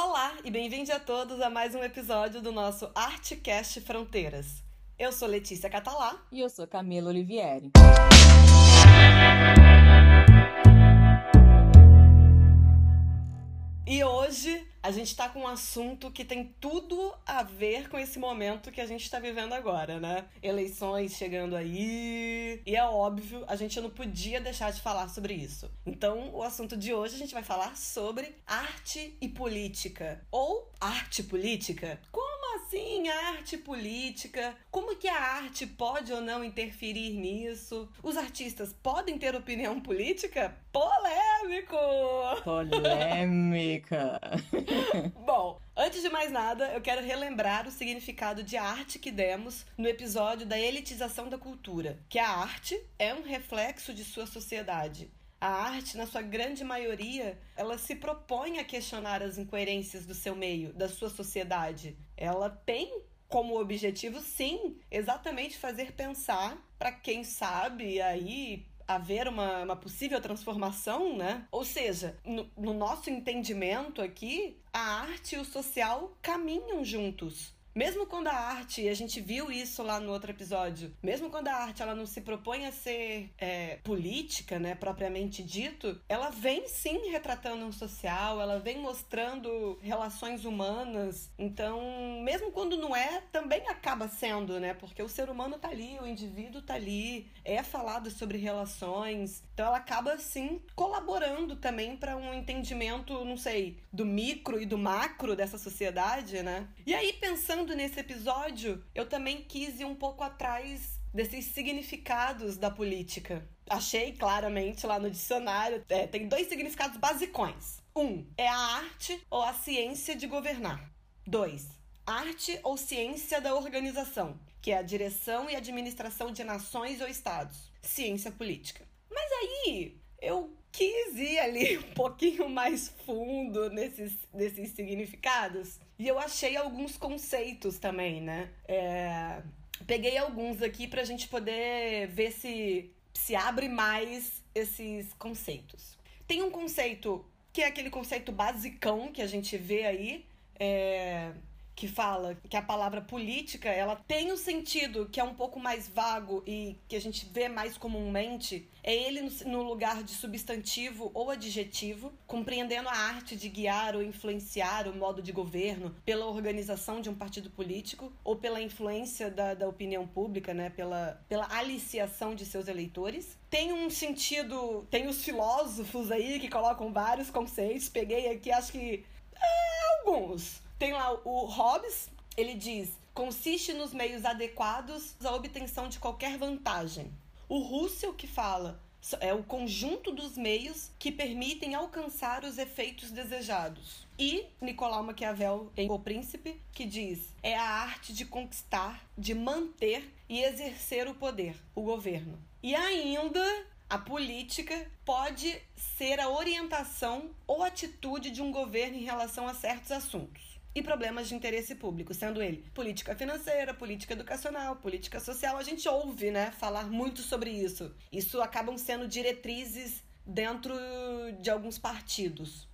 Olá e bem-vindos a todos a mais um episódio do nosso Artcast Fronteiras. Eu sou Letícia Catalá. E eu sou Camila Olivieri. E hoje a gente tá com um assunto que tem tudo a ver com esse momento que a gente tá vivendo agora, né? Eleições chegando aí. E é óbvio, a gente não podia deixar de falar sobre isso. Então, o assunto de hoje a gente vai falar sobre arte e política. Ou arte política? Como assim arte política? Como que a arte pode ou não interferir nisso? Os artistas podem ter opinião política? Polêmico! Polêmica! Bom, antes de mais nada, eu quero relembrar o significado de arte que demos no episódio da elitização da cultura, que a arte é um reflexo de sua sociedade. A arte, na sua grande maioria, ela se propõe a questionar as incoerências do seu meio, da sua sociedade. Ela tem como objetivo, sim, exatamente fazer pensar para quem sabe aí haver uma, uma possível transformação, né? Ou seja, no, no nosso entendimento aqui, a arte e o social caminham juntos. Mesmo quando a arte, e a gente viu isso lá no outro episódio, mesmo quando a arte ela não se propõe a ser é, política, né, propriamente dito, ela vem sim retratando um social, ela vem mostrando relações humanas. Então, mesmo quando não é, também acaba sendo, né, porque o ser humano tá ali, o indivíduo tá ali, é falado sobre relações. Então, ela acaba sim colaborando também para um entendimento, não sei, do micro e do macro dessa sociedade, né? E aí, pensando pensando nesse episódio, eu também quis ir um pouco atrás desses significados da política. Achei claramente lá no dicionário, é, tem dois significados basicões. Um é a arte ou a ciência de governar. Dois, arte ou ciência da organização, que é a direção e administração de nações ou estados. Ciência política. Mas aí eu quis ir ali um pouquinho mais fundo nesses, nesses significados e eu achei alguns conceitos também, né? É... Peguei alguns aqui pra gente poder ver se se abre mais esses conceitos. Tem um conceito que é aquele conceito basicão que a gente vê aí, é, que fala que a palavra política ela tem um sentido que é um pouco mais vago e que a gente vê mais comumente é ele no lugar de substantivo ou adjetivo, compreendendo a arte de guiar ou influenciar o modo de governo pela organização de um partido político ou pela influência da, da opinião pública, né, pela, pela aliciação de seus eleitores. Tem um sentido, tem os filósofos aí que colocam vários conceitos, peguei aqui acho que é, alguns tem lá o Hobbes, ele diz: consiste nos meios adequados à obtenção de qualquer vantagem. O Russell que fala é o conjunto dos meios que permitem alcançar os efeitos desejados. E Nicolau Maquiavel, em O Príncipe, que diz: é a arte de conquistar, de manter e exercer o poder, o governo. E ainda a política pode ser a orientação ou atitude de um governo em relação a certos assuntos e problemas de interesse público, sendo ele política financeira, política educacional, política social. A gente ouve, né, falar muito sobre isso. Isso acabam sendo diretrizes dentro de alguns partidos.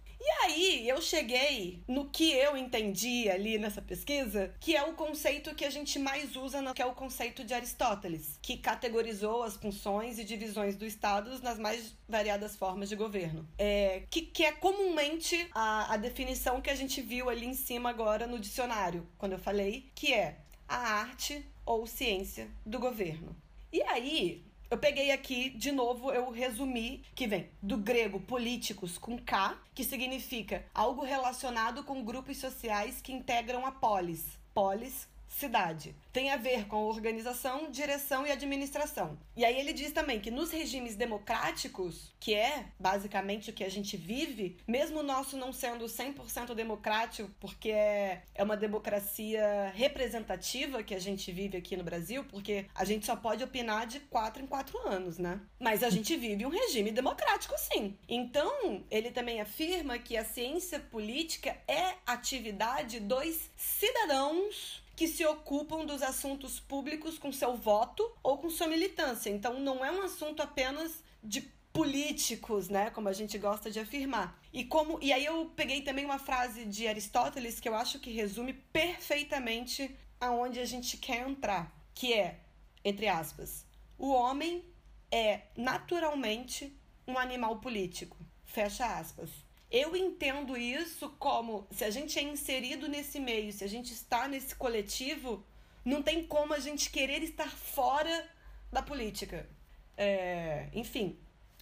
Aí eu cheguei no que eu entendi ali nessa pesquisa, que é o conceito que a gente mais usa, que é o conceito de Aristóteles, que categorizou as funções e divisões do Estado nas mais variadas formas de governo. É, que, que é comumente a, a definição que a gente viu ali em cima agora no dicionário, quando eu falei, que é a arte ou ciência do governo. E aí, eu peguei aqui, de novo, eu resumi, que vem do grego políticos com K, que significa algo relacionado com grupos sociais que integram a polis. Polis, cidade. Tem a ver com organização, direção e administração. E aí ele diz também que nos regimes democráticos, que é basicamente o que a gente vive, mesmo o nosso não sendo 100% democrático, porque é, é uma democracia representativa que a gente vive aqui no Brasil, porque a gente só pode opinar de quatro em quatro anos, né? Mas a gente vive um regime democrático, sim. Então, ele também afirma que a ciência política é atividade dos cidadãos que se ocupam dos assuntos públicos com seu voto ou com sua militância. Então, não é um assunto apenas de políticos, né? Como a gente gosta de afirmar. E como e aí eu peguei também uma frase de Aristóteles que eu acho que resume perfeitamente aonde a gente quer entrar, que é, entre aspas, o homem é naturalmente um animal político. Fecha aspas. Eu entendo isso como se a gente é inserido nesse meio, se a gente está nesse coletivo, não tem como a gente querer estar fora da política. É, enfim,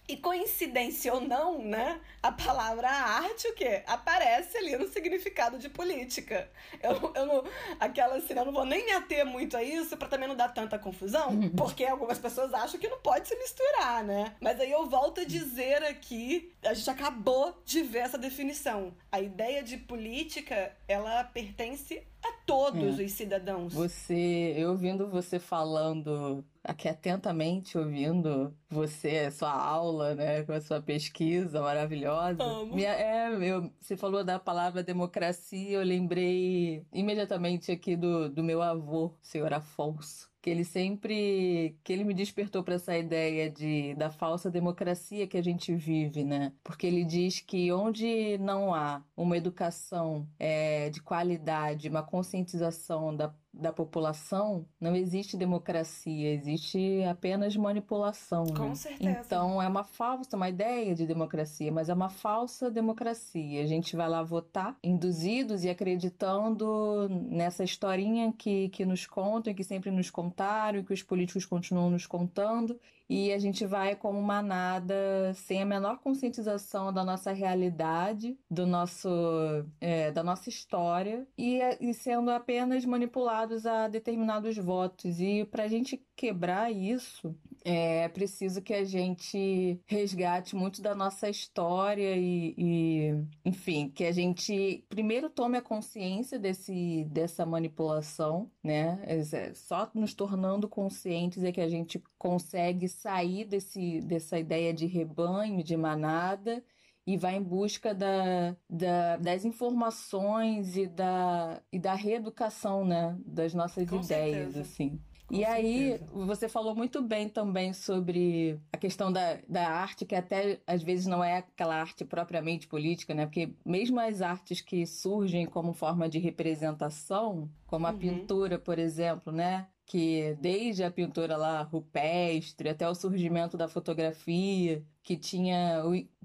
e coincidência ou não, né? A palavra arte, o quê? Aparece ali no significado de política. Eu, eu não. Aquela assim, eu não vou nem me ater muito a isso para também não dar tanta confusão, uhum. porque algumas pessoas acham que não pode se misturar, né? Mas aí eu volto a dizer aqui, a gente acabou de ver essa definição. A ideia de política, ela pertence a todos é. os cidadãos. Você, eu ouvindo você falando aqui atentamente ouvindo você, sua aula, né, com a sua pesquisa maravilhosa. Amo. Minha, é, eu, você falou da palavra democracia, eu lembrei imediatamente aqui do, do meu avô, senhor Afonso que ele sempre que ele me despertou para essa ideia de da falsa democracia que a gente vive, né? Porque ele diz que onde não há uma educação é, de qualidade, uma conscientização da da população, não existe democracia, existe apenas manipulação. Com né? certeza. Então é uma falsa, uma ideia de democracia, mas é uma falsa democracia. A gente vai lá votar, induzidos e acreditando nessa historinha que, que nos contam, que sempre nos contaram, que os políticos continuam nos contando, e a gente vai como manada sem a menor conscientização da nossa realidade, do nosso, é, da nossa história e, e sendo apenas manipulados a determinados votos. E para a gente quebrar isso, é preciso que a gente resgate muito da nossa história e, e, enfim, que a gente primeiro tome a consciência desse, dessa manipulação, né? É, só nos tornando conscientes é que a gente consegue sair desse, dessa ideia de rebanho, de manada e vai em busca da, da, das informações e da, e da reeducação, né? Das nossas Com ideias, certeza. assim. Com e certeza. aí, você falou muito bem também sobre a questão da, da arte, que até às vezes não é aquela arte propriamente política, né? Porque mesmo as artes que surgem como forma de representação, como a Uhum. pintura, por exemplo, né? Que desde a pintura lá rupestre até o surgimento da fotografia, que tinha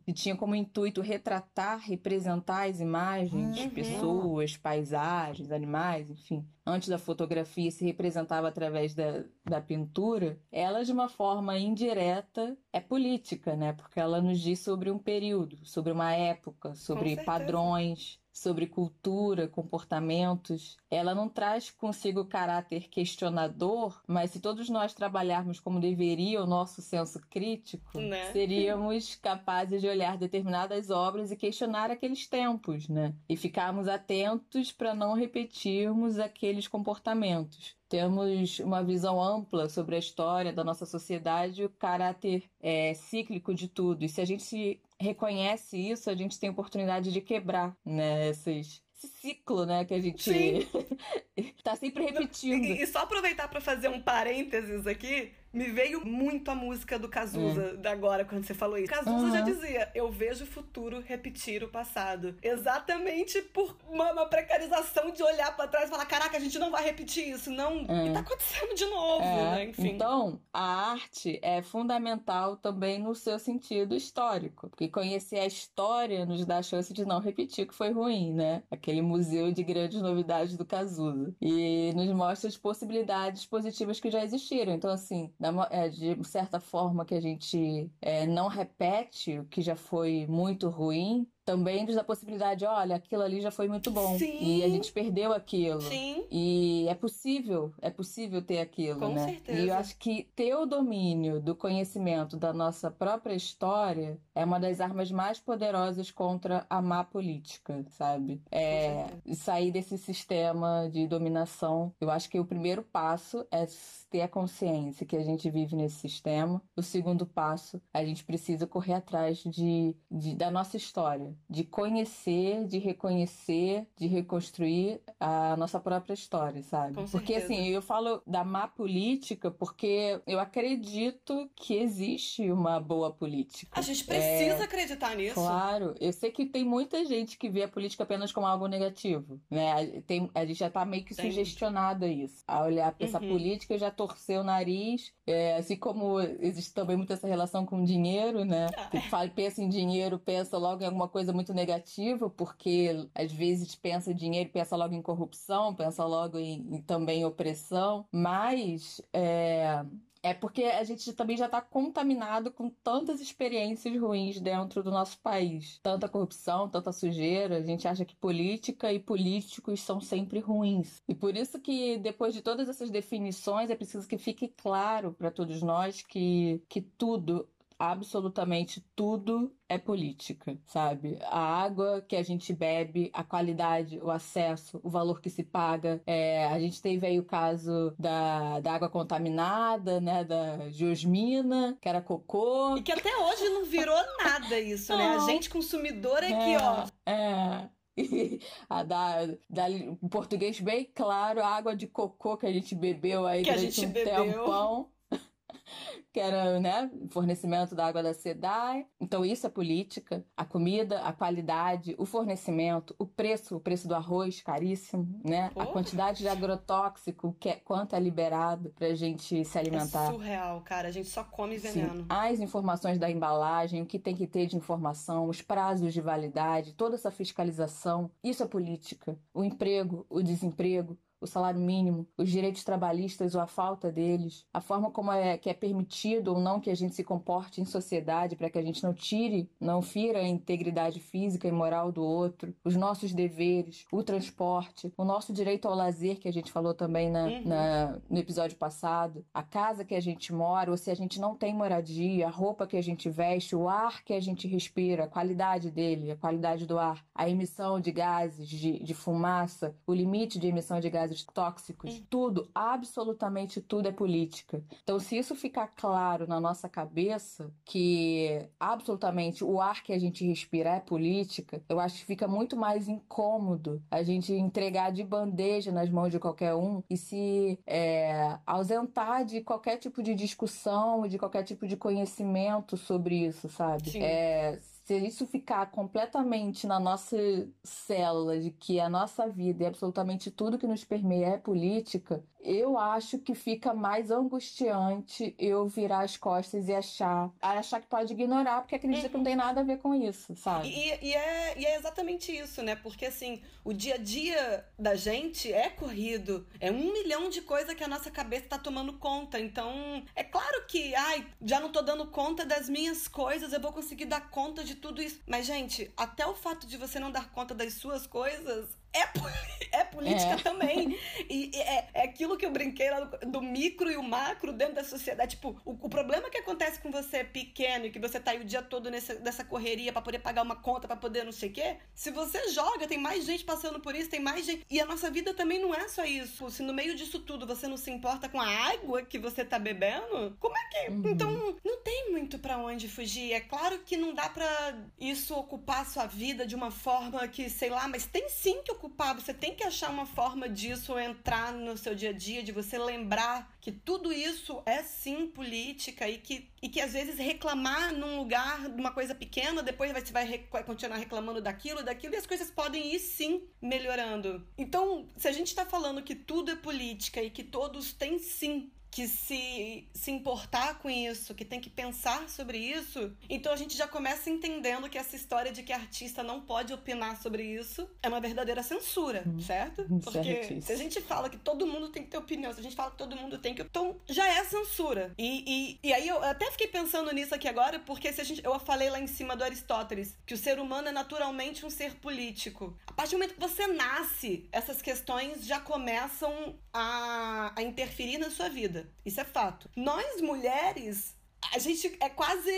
que tinha como intuito retratar, representar as imagens, Uhum. pessoas, paisagens, animais, enfim. Antes da fotografia se representava através da, da pintura, ela de uma forma indireta é política, né? Porque ela nos diz sobre um período, sobre uma época, sobre padrões, sobre cultura, comportamentos. Ela não traz consigo caráter questionador, mas se todos nós trabalharmos como deveria o nosso senso crítico, Né? seríamos capazes de olhar determinadas obras e questionar aqueles tempos, né? E ficarmos atentos para não repetirmos aqueles comportamentos. Temos uma visão ampla sobre a história da nossa sociedade o caráter é, cíclico de tudo. E se a gente se reconhece isso, a gente tem oportunidade de quebrar né, esses, esse ciclo né, que a gente tá sempre repetindo. E, e só aproveitar pra fazer um parênteses aqui, me veio muito a música do Cazuza da agora quando você falou isso. Cazuza Uhum. já dizia: "Eu vejo o futuro repetir o passado". Exatamente por uma, uma precarização de olhar pra trás e falar: "Caraca, a gente não vai repetir isso, não". É. E tá acontecendo de novo, É, né? Enfim. Então, a arte é fundamental também no seu sentido histórico, porque conhecer a história nos dá a chance de não repetir o que foi ruim, né? Aquele museu de grandes novidades do Cazuza. E nos mostra as possibilidades positivas que já existiram. Então, assim, é, de certa forma que a gente é, não repete o que já foi muito ruim, também nos dá a possibilidade, olha, aquilo ali já foi muito bom. Sim. E a gente perdeu aquilo. Sim. E é possível, é possível ter aquilo, Com né? certeza. E eu acho que ter o domínio do conhecimento da nossa própria história é uma das armas mais poderosas contra a má política, sabe? É sair desse sistema de dominação. Eu acho que o primeiro passo é ter a consciência que a gente vive nesse sistema. O segundo passo, a gente precisa correr atrás de, de- da nossa história, de conhecer, de reconhecer, de reconstruir a nossa própria história, sabe? Com porque certeza. assim, eu falo da má política porque eu acredito que existe uma boa política. A gente precisa acreditar nisso. Claro, eu sei que tem muita gente que vê a política apenas como algo negativo, né? Tem, a gente já tá meio que Tem. sugestionado a isso. A olhar pra essa Uhum. política já torceu o nariz, é, assim como existe também muito essa relação com dinheiro, né? Ah, Você fala, pensa em dinheiro, pensa logo em alguma coisa muito negativa, porque às vezes pensa dinheiro, pensa logo em corrupção, pensa logo em, em também opressão, mas é, é porque a gente também já está contaminado com tantas experiências ruins dentro do nosso país. Tanta corrupção, tanta sujeira. A gente acha que política e políticos são sempre ruins. E por isso que, depois de todas essas definições, é preciso que fique claro para todos nós que, que tudo absolutamente tudo é política, sabe? A água que a gente bebe, a qualidade, o acesso, o valor que se paga. É, a gente teve aí o caso da, da água contaminada, né? Da Geosmina, que era cocô. E que até hoje não virou nada isso, né? A gente consumidor é que, ó. É. A da, da, português bem claro, a água de cocô que a gente bebeu aí Que a durante gente um bebeu. tempão. Que era, né, fornecimento da água da SEDAI. Então, isso é política. A comida, a qualidade, o fornecimento, o preço, o preço do arroz caríssimo, né? A Pô. quantidade de agrotóxico, que é, quanto é liberado pra gente se É alimentar. surreal, cara. A gente só come Sim, veneno. as informações da embalagem, o que tem que ter de informação, os prazos de validade, toda essa fiscalização, isso é política. O emprego, o desemprego, o salário mínimo, os direitos trabalhistas ou a falta deles, a forma como é que é permitido ou não que a gente se comporte em sociedade para que a gente não tire, não fira a integridade física e moral do outro, os nossos deveres, o transporte, o nosso direito ao lazer que a gente falou também na, Uhum. na- no episódio passado, a casa que a gente mora, ou se a gente não tem moradia, a roupa que a gente veste, o ar que a gente respira, a qualidade dele, a qualidade do ar, a emissão de gases, de, de fumaça, o limite de emissão de gases tóxicos, Hum. tudo, absolutamente tudo é política. Então, se isso ficar claro na nossa cabeça, que absolutamente o ar que a gente respira é política, eu acho que fica muito mais incômodo a gente entregar de bandeja nas mãos de qualquer um e se é, ausentar de qualquer tipo de discussão de qualquer tipo de conhecimento sobre isso, sabe? Sim. É, se isso ficar completamente na nossa célula de que a nossa vida e absolutamente tudo que nos permeia é política, eu acho que fica mais angustiante eu virar as costas e achar, achar que pode ignorar porque acredita que não tem nada a ver com isso, sabe? E, e é, e é exatamente isso, né? Porque assim, o dia a dia da gente é corrido. É um milhão de coisas que a nossa cabeça tá tomando conta. Então, é claro que, ai, já não tô dando conta das minhas coisas, eu vou conseguir dar conta de tudo isso. Mas, gente, até o fato de você não dar conta das suas coisas é, é política É. também. E, e é, é aquilo que eu brinquei lá do, do micro e o macro dentro da sociedade. Tipo, o, o problema que acontece com você pequeno e que você tá aí o dia todo nessa, nessa correria pra poder pagar uma conta, pra poder não sei o quê. Se você joga, tem mais gente passando por isso, tem mais gente. E a nossa vida também não é só isso. Se no meio disso tudo você não se importa com a água que você tá bebendo, como é que. Uhum. Então, não tem muito pra onde fugir. É claro que não dá pra isso ocupar a sua vida de uma forma que, sei lá, mas tem sim que ocupar. Você tem que achar uma forma disso entrar no seu dia a dia, de você lembrar que tudo isso é sim política e que, e que às vezes reclamar num lugar de uma coisa pequena, depois você vai, continuar reclamando daquilo, daquilo, e as coisas podem ir sim melhorando. Então, se a gente tá falando que tudo é política e que todos têm sim que se, se importar com isso, que tem que pensar sobre isso, então a gente já começa entendendo que essa história de que artista não pode opinar sobre isso é uma verdadeira censura, certo? Porque certíssimo. se a gente fala que todo mundo tem que ter opinião, se a gente fala que todo mundo tem que. Então já é censura. E, e, e aí eu até fiquei pensando nisso aqui agora, porque se a gente, eu falei lá em cima do Aristóteles que o ser humano é naturalmente um ser político. A partir do momento que você nasce, essas questões já começam a, a interferir na sua vida. Isso é fato. Nós, mulheres, a gente é quase.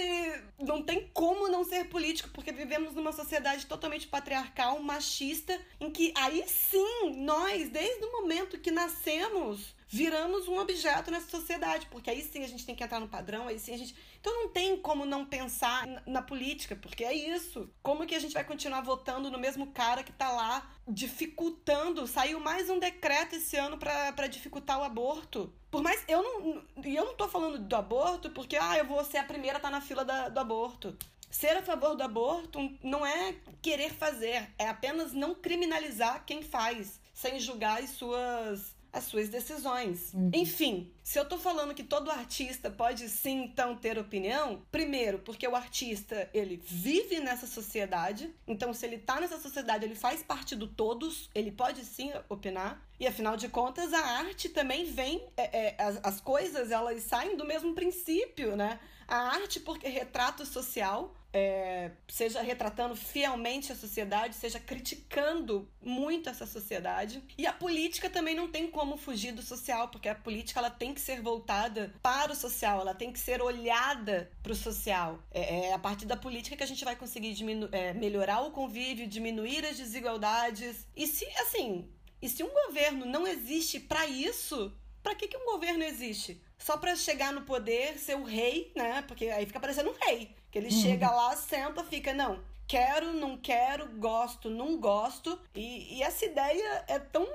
Não tem como não ser político, porque vivemos numa sociedade totalmente patriarcal, machista, em que aí sim, nós, desde o momento que nascemos, viramos um objeto nessa sociedade, porque aí sim a gente tem que entrar no padrão, aí sim a gente. Então não tem como não pensar na, na política, porque é isso. Como que a gente vai continuar votando no mesmo cara que tá lá dificultando? Saiu mais um decreto esse ano para dificultar o aborto. Por mais. Eu não. E eu não tô falando do aborto porque, ah, eu vou ser a primeira a tá na fila da, do aborto. Ser a favor do aborto não é querer fazer, é apenas não criminalizar quem faz, sem julgar as suas as suas decisões. Uhum. Enfim, se eu tô falando que todo artista pode sim então ter opinião, primeiro, porque o artista, ele vive nessa sociedade, então se ele tá nessa sociedade, ele faz parte do todos, ele pode sim opinar. E afinal de contas, a arte também vem, é, é, as, as coisas elas saem do mesmo princípio, né? A arte, porque retrato social, é, seja retratando fielmente a sociedade, seja criticando muito essa sociedade. E a política também não tem como fugir do social, porque a política ela tem que ser voltada para o social, ela tem que ser olhada para o social. É, é, a partir da política que a gente vai conseguir é, melhorar o convívio, diminuir as desigualdades. E se, assim, e se um governo não existe para isso, para que, que um governo existe? Só para chegar no poder, ser o rei, né? Porque aí fica parecendo um rei. Que ele uhum. chega lá, senta, fica, não, quero, não quero, gosto, não gosto. E, e essa ideia é tão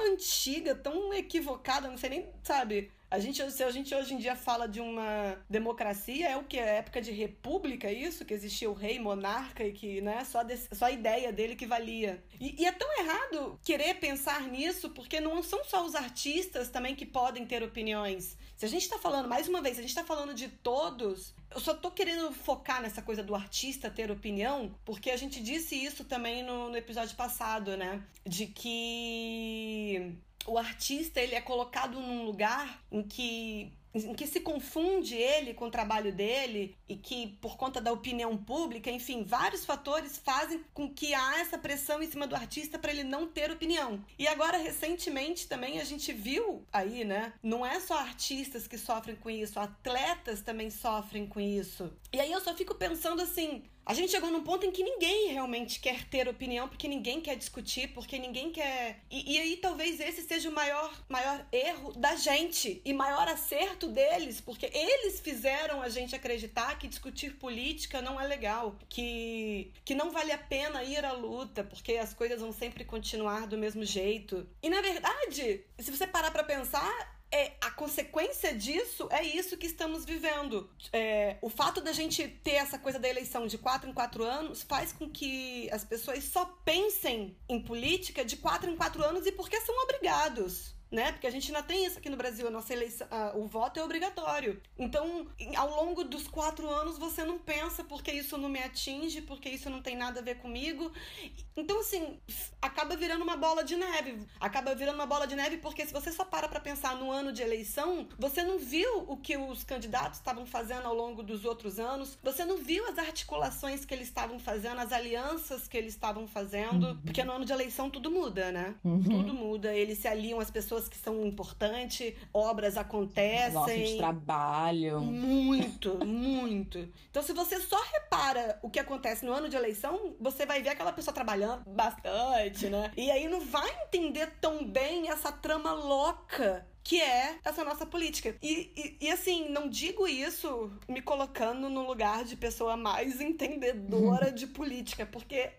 antiga, tão equivocada, não sei nem, sabe? A gente, se a gente hoje em dia fala de uma democracia, é o que? É época de república, isso? Que existia o rei monarca e que, né, só, desse, só a ideia dele que valia. E, e, é tão errado querer pensar nisso, porque não são só os artistas também que podem ter opiniões. Se a gente está falando, mais uma vez, se a gente está falando de todos, eu só tô querendo focar nessa coisa do artista ter opinião, porque a gente disse isso também no, no episódio passado, né? De que o artista ele é colocado num lugar em que em que se confunde ele com o trabalho dele e que por conta da opinião pública, enfim, vários fatores fazem com que há essa pressão em cima do artista para ele não ter opinião. E agora recentemente também a gente viu aí, né? Não é só artistas que sofrem com isso, atletas também sofrem com isso. E aí eu só fico pensando assim, a gente chegou num ponto em que ninguém realmente quer ter opinião, porque ninguém quer discutir, porque ninguém quer. E, e, aí talvez esse seja o maior, maior erro da gente e maior acerto deles, porque eles fizeram a gente acreditar que discutir política não é legal, que, que não vale a pena ir à luta, porque as coisas vão sempre continuar do mesmo jeito. E na verdade, se você parar para pensar, é, a consequência disso é isso que estamos vivendo. É, o fato da gente ter essa coisa da eleição de quatro em quatro anos faz com que as pessoas só pensem em política de quatro em quatro anos e porque são obrigados né? Porque a gente ainda tem isso aqui no Brasil, a nossa eleição, a, o voto é obrigatório. Então, ao longo dos quatro anos, você não pensa porque isso não me atinge, porque isso não tem nada a ver comigo. Então, assim, acaba virando uma bola de neve. Acaba virando uma bola de neve porque se você só para pra pensar no ano de eleição, você não viu o que os candidatos estavam fazendo ao longo dos outros anos, você não viu as articulações que eles estavam fazendo, as alianças que eles estavam fazendo, uhum. porque no ano de eleição tudo muda, né? Uhum. Tudo muda, eles se aliam às pessoas pessoas que são importantes, obras acontecem. Nossa, eles trabalham. Muito, muito. Então, se você só repara o que acontece no ano de eleição, você vai ver aquela pessoa trabalhando bastante, né? E aí não vai entender tão bem essa trama louca que é essa nossa política. E, e, e, assim, não digo isso me colocando no lugar de pessoa mais entendedora de política, porque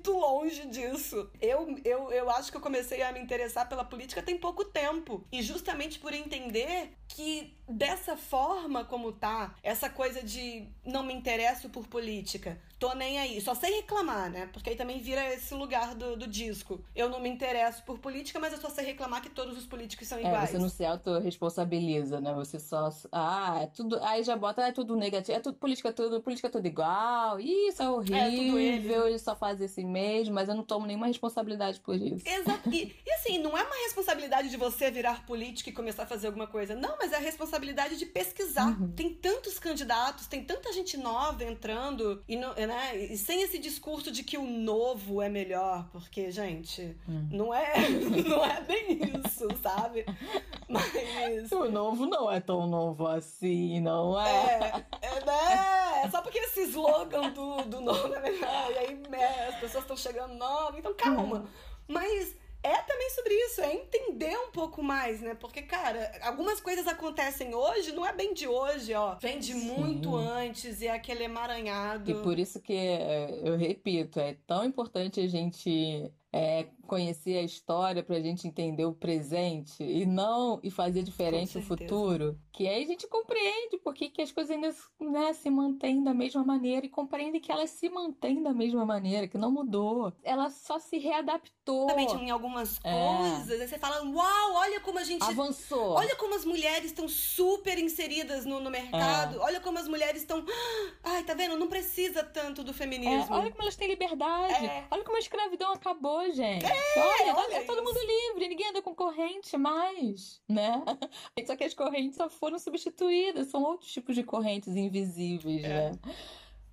muito longe disso. Eu, eu, eu acho que eu comecei a me interessar pela política tem pouco tempo. E justamente por entender que dessa forma como tá, essa coisa de não me interesso por política, tô nem aí, só sei reclamar, né? Porque aí também vira esse lugar do, do disco. Eu não me interesso por política, mas eu só sei reclamar que todos os políticos são iguais. É, você não se autorresponsabiliza, né? Você só. Ah, é tudo. Aí já bota, é tudo negativo, é tudo política, tudo, política tudo igual. Isso é horrível, é, só faz esse mesmo, mas eu não tomo nenhuma responsabilidade por isso. Exato. E, e assim, não é uma responsabilidade de você virar política e começar a fazer alguma coisa. Não, mas é a responsabilidade de pesquisar. Uhum. Tem tantos candidatos, tem tanta gente nova entrando e, não, né, e sem esse discurso de que o novo é melhor, porque, gente, uhum. não é não é bem isso, sabe? Mas o novo não é tão novo assim, não é? É, é, né? é só porque esse slogan do, do novo é melhor, e aí né, as pessoas estão chegando novas, então calma. Uhum. Mas é também sobre isso, é entender um pouco mais, né? Porque, cara, algumas coisas acontecem hoje, não é bem de hoje, ó. Vem de Sim. muito antes e é aquele emaranhado. E por isso que, é, eu repito, é tão importante a gente é, conhecer a história para a gente entender o presente e não e fazer diferente o futuro, que aí a gente compreende por que, que as coisas ainda né, se mantêm da mesma maneira e compreende que elas se mantêm da mesma maneira, que não mudou. Ela só se readaptou. Exatamente, em algumas é. coisas. Aí você fala, uau, olha como a gente. Avançou. Olha como as mulheres estão super inseridas no, no mercado. É. Olha como as mulheres estão. Ai, tá vendo? Não precisa tanto do feminismo. É, olha como elas têm liberdade. É. Olha como a escravidão acabou, gente. É, olha, olha é todo mundo livre, ninguém anda com corrente mais, né? Só que as correntes só foram substituídas, são outros tipos de correntes invisíveis, é. né?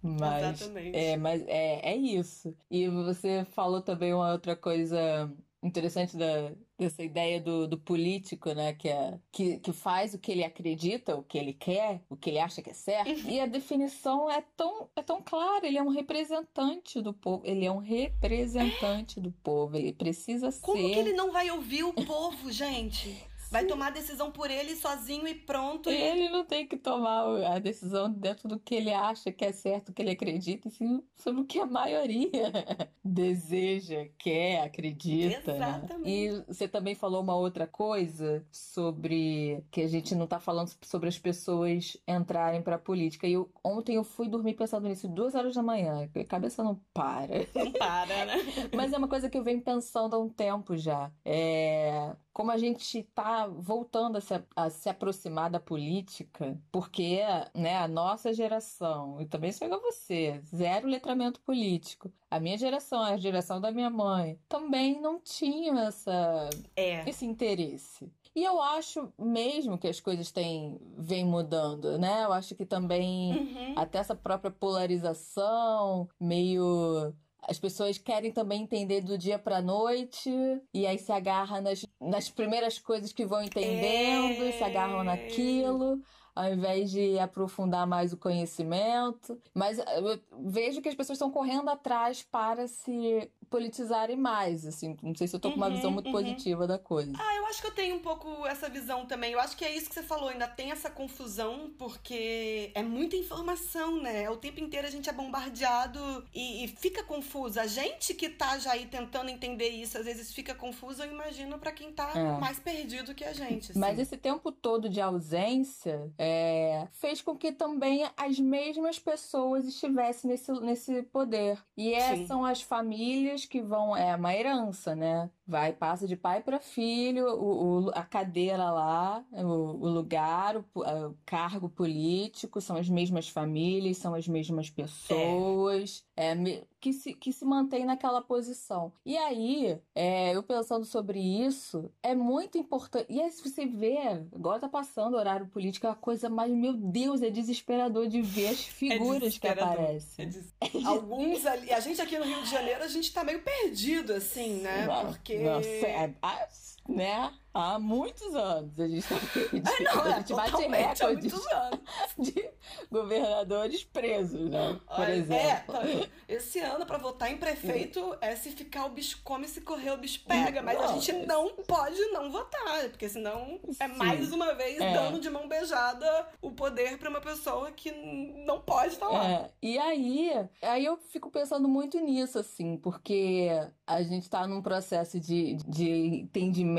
Mas, Exatamente. É, mas é, é isso. E você falou também uma outra coisa interessante da, dessa ideia do, do político, né? Que, é, que, que faz o que ele acredita, o que ele quer, o que ele acha que é certo. Uhum. E a definição é tão, é tão clara. Ele é um representante do povo. Ele é um representante do povo. Ele precisa Como ser. Como que ele não vai ouvir o povo, gente? Vai tomar a decisão por ele sozinho e pronto. Ele não tem que tomar a decisão dentro do que ele acha que é certo, que ele acredita, e sim sobre o que a maioria deseja, quer, acredita. Né? Exatamente. E você também falou uma outra coisa sobre que a gente não está falando sobre as pessoas entrarem para a política. E eu, ontem eu fui dormir pensando nisso duas horas da manhã. A cabeça não para. Não para, né? Mas é uma coisa que eu venho pensando há um tempo já. É como a gente está voltando a se, a se, aproximar da política, porque né, a nossa geração, e também isso pega você, zero letramento político. A minha geração, a geração da minha mãe, também não tinham essa, é. esse interesse. E eu acho mesmo que as coisas têm, vêm mudando, né? Eu acho que também uhum. até essa própria polarização meio as pessoas querem também entender do dia para noite e aí se agarra nas, nas primeiras coisas que vão entendendo, é... se agarram naquilo ao invés de aprofundar mais o conhecimento. Mas eu vejo que as pessoas estão correndo atrás para se politizarem mais, assim. Não sei se eu tô com uma uhum, visão muito uhum. positiva da coisa. Ah, eu acho que eu tenho um pouco essa visão também. Eu acho que é isso que você falou, ainda tem essa confusão, porque é muita informação, né? O tempo inteiro a gente é bombardeado e, e fica confuso. A gente que tá já aí tentando entender isso, às vezes fica confuso, eu imagino, para quem tá é. mais perdido que a gente. Assim. Mas esse tempo todo de ausência é, fez com que também as mesmas pessoas estivessem nesse, nesse poder. E essas é, são as famílias que vão. É uma herança, né? Vai, passa de pai para filho, o, o, a cadeira lá, o, o lugar, o, cargo político, são as mesmas famílias, são as mesmas pessoas, é. É, que, se, que se mantém naquela posição. E aí, é, eu pensando sobre isso, é muito importante. E aí, se você vê, agora tá passando o horário político, é uma coisa mais, meu Deus, é desesperador de ver as é figuras que aparecem. É des... Alguns ali. A gente aqui no Rio de Janeiro, a gente tá meio perdido, assim, né? Porque nossa, é, né? Há muitos anos a gente está é, não, a gente é, bate recordes de governadores presos, né? Por Olha, exemplo. É, tá, esse ano, para votar em prefeito, é se ficar o bicho come, se correr o bicho pega. Mas não, a gente não pode não votar, porque senão Sim. é mais uma vez é. dando de mão beijada o poder para uma pessoa que não pode estar lá. É. E aí, aí eu fico pensando muito nisso, assim, porque a gente está num processo de, de entendimento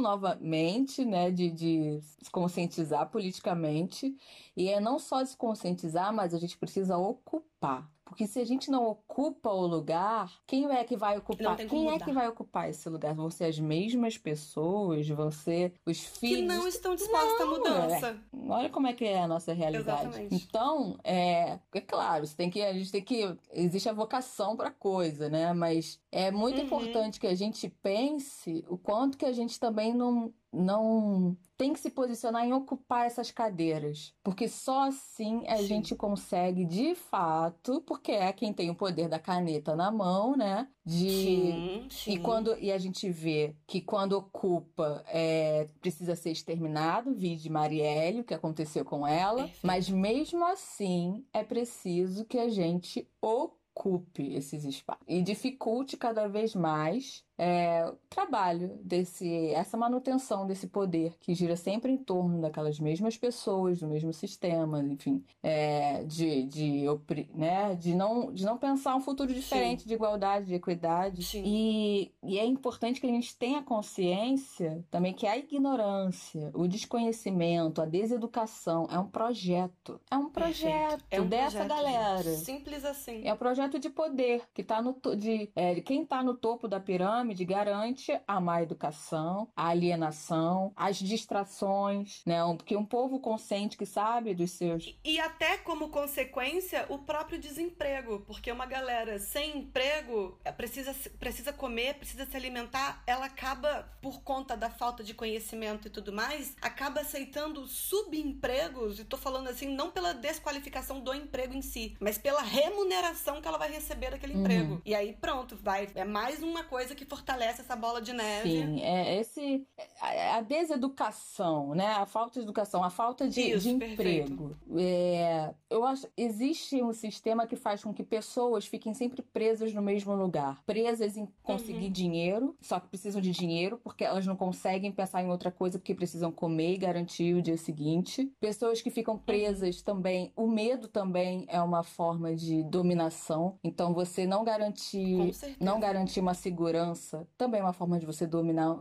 novamente, né, de, de se conscientizar politicamente. E é não só se conscientizar, mas a gente precisa ocupar. Porque se a gente não ocupa o lugar, quem é que vai ocupar? Quem é que vai ocupar esse lugar? Vão ser as mesmas pessoas, vão ser os filhos. Que não estão dispostos não, à mudança. É. Olha como é que é a nossa realidade. Exatamente. Então, é, é claro, você tem que, a gente tem que. Existe a vocação para coisa, né? Mas é muito uhum. importante que a gente pense o quanto que a gente também não não tem que se posicionar em ocupar essas cadeiras, porque só assim a sim. gente consegue de fato, porque é quem tem o poder da caneta na mão, né? De sim, sim. e quando e a gente vê que quando ocupa é, precisa ser exterminado, de Marielle, o que aconteceu com ela, Perfeito. mas mesmo assim é preciso que a gente ocupe esses espaços e dificulte cada vez mais é, o trabalho desse, essa manutenção desse poder que gira sempre em torno daquelas mesmas pessoas, do mesmo sistema, enfim, é, de, de, né, de, não, de não pensar um futuro diferente Sim. de igualdade, de equidade. Sim. E, e é importante que a gente tenha consciência também que a ignorância, o desconhecimento, a deseducação é um projeto. É um projeto é um dessa projeto, galera. Simples assim. É um projeto de poder que tá no de é, quem está no topo da pirâmide garante a má educação, a alienação, as distrações, né? Porque um povo consciente que sabe dos seus e, e até como consequência o próprio desemprego, porque uma galera sem emprego é, precisa precisa comer, precisa se alimentar, ela acaba por conta da falta de conhecimento e tudo mais, acaba aceitando subempregos, e tô falando assim não pela desqualificação do emprego em si, mas pela remuneração que ela vai receber daquele uhum. emprego. E aí pronto, vai. É mais uma coisa que fortalece essa bola de neve. Sim, é esse. A deseducação, né? A falta de educação, a falta de, Isso, de emprego. É, eu acho. Existe um sistema que faz com que pessoas fiquem sempre presas no mesmo lugar. Presas em conseguir uhum. dinheiro, só que precisam de dinheiro, porque elas não conseguem pensar em outra coisa porque precisam comer e garantir o dia seguinte. Pessoas que ficam presas uhum. também. O medo também é uma forma de dominação. Então você não garantir, não garantir uma segurança também é uma forma de você dominar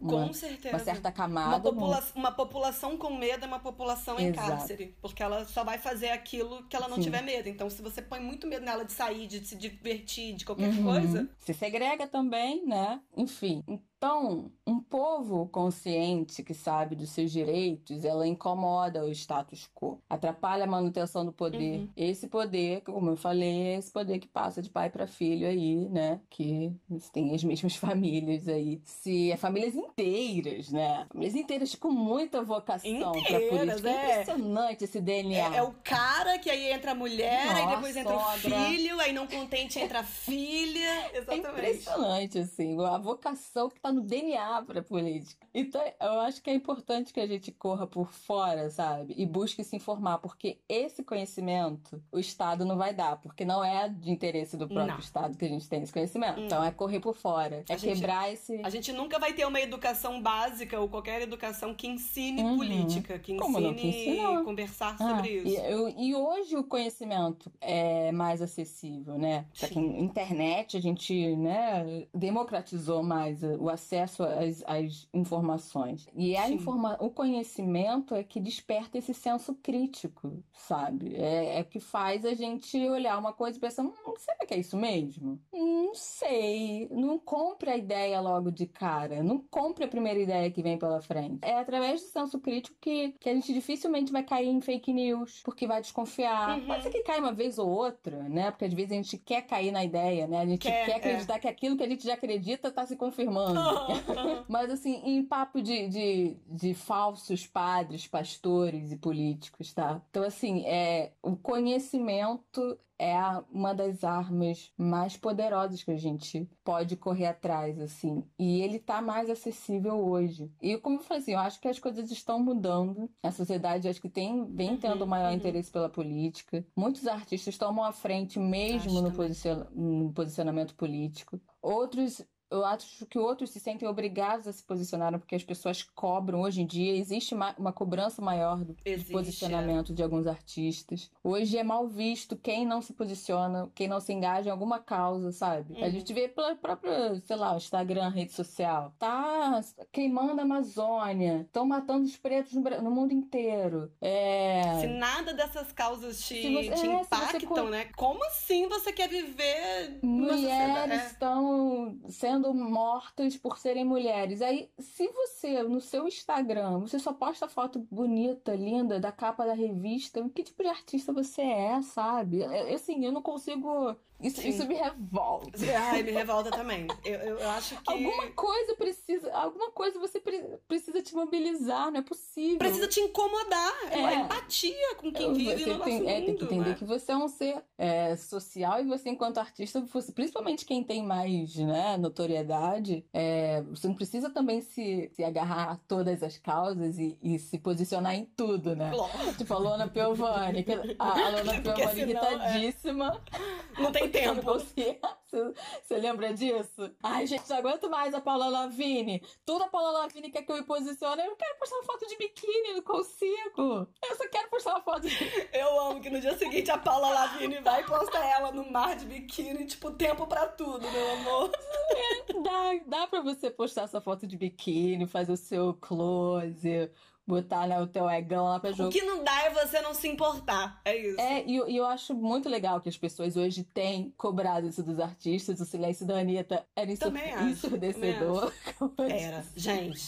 uma, uma certa camada. Uma, popula uma, população com medo é uma população em Exato. cárcere, porque ela só vai fazer aquilo que ela não Sim. tiver medo. Então, se você põe muito medo nela de sair, de se divertir, de qualquer uhum. coisa, se segrega também, né? Enfim, então, um povo consciente que sabe dos seus direitos, ela incomoda o status quo, atrapalha a manutenção do poder. Uhum. Esse poder, como eu falei, é esse poder que passa de pai para filho aí, né? Que tem as mesmas famílias aí. Se é famílias inteiras, né? Famílias inteiras com muita vocação para política. É. Impressionante esse DNA. É, é, o cara que aí entra a mulher, Nossa, aí depois entra sogra. o filho, aí não contente entra a filha. É Exatamente. É impressionante, assim, a vocação que tá tá no DNA pra política. Então, eu acho que é importante que a gente corra por fora, sabe? E busque se informar, porque esse conhecimento o Estado não vai dar, porque não é de interesse do próprio não. Estado que a gente tem esse conhecimento. Não. Então, é correr por fora, é a quebrar gente, esse. A gente nunca vai ter uma educação básica ou qualquer educação que ensine uhum. política, que ensine conversar ah, sobre isso. E, eu, e, hoje o conhecimento é mais acessível, né? Pra quem, internet, a gente, né, democratizou mais o acesso às, às informações. E a informa o conhecimento é que desperta esse senso crítico, sabe? É, é que faz a gente olhar uma coisa e pensar: hum, será que é isso mesmo? Não sei. Não compre a ideia logo de cara. Não compre a primeira ideia que vem pela frente. É através do senso crítico que, que a gente dificilmente vai cair em fake news, porque vai desconfiar. Uhum. Pode ser que caia uma vez ou outra, né? Porque às vezes a gente quer cair na ideia, né? A gente quer, quer acreditar é. que aquilo que a gente já acredita está se confirmando. Mas assim, em papo de, de, de falsos padres, pastores e políticos, tá? Então, assim, é, o conhecimento é uma das armas mais poderosas que a gente pode correr atrás, assim. E ele tá mais acessível hoje. E como eu falei assim, eu acho que as coisas estão mudando. A sociedade acho que tem, vem uhum, tendo maior uhum. interesse pela política. Muitos artistas tomam a frente mesmo no, posicion... no posicionamento político. Outros eu acho que outros se sentem obrigados a se posicionar porque as pessoas cobram hoje em dia. Existe uma, cobrança maior do existe, posicionamento é. de alguns artistas. Hoje é mal visto quem não se posiciona, quem não se engaja em alguma causa, sabe? Uhum. A gente vê pela própria, sei lá, Instagram, rede social. Tá queimando a Amazônia, estão matando os pretos no, no, mundo inteiro. É... Se nada dessas causas te, você, te é, impactam, você... né? Como assim você quer viver? Mulheres é. estão sendo sendo mortas por serem mulheres. Aí, se você, no seu Instagram, você só posta foto bonita, linda, da capa da revista, que tipo de artista você é, sabe? Assim, eu não consigo isso, isso me revolta. Ai, me revolta também. Eu, eu, eu, acho que. Alguma coisa precisa. alguma coisa você precisa te mobilizar, não é possível. Precisa te incomodar. É, é empatia com quem vive no tem, nosso é, mundo. Tem que entender né? que você é um ser é, social e você, enquanto artista, você, principalmente quem tem mais né, notoriedade, é, você não precisa também se, se agarrar a todas as causas e, e se posicionar em tudo, né? Lógico. Tipo a Lona Piovani, a, a Lona Piovani senão, irritadíssima. Não tem tempo. Você, você lembra disso? Ai, gente, não aguento mais a Paula Lavigne. Tudo a Paula Lavigne quer que eu me posicione. Eu quero postar uma foto de biquíni, não consigo. Eu só quero postar uma foto de... Eu amo que no dia seguinte a Paula Lavigne vai e posta ela no mar de biquíni, tipo, tempo pra tudo, meu amor. Dá, dá pra você postar sua foto de biquíni, fazer o seu close, botar né, o teu egão lá pra jogo. O que não dá é você não se importar. É isso. É, e, e eu acho muito legal que as pessoas hoje têm cobrado isso dos artistas. O silêncio da Anitta era Também acho, ensurdecedor. Era, gente.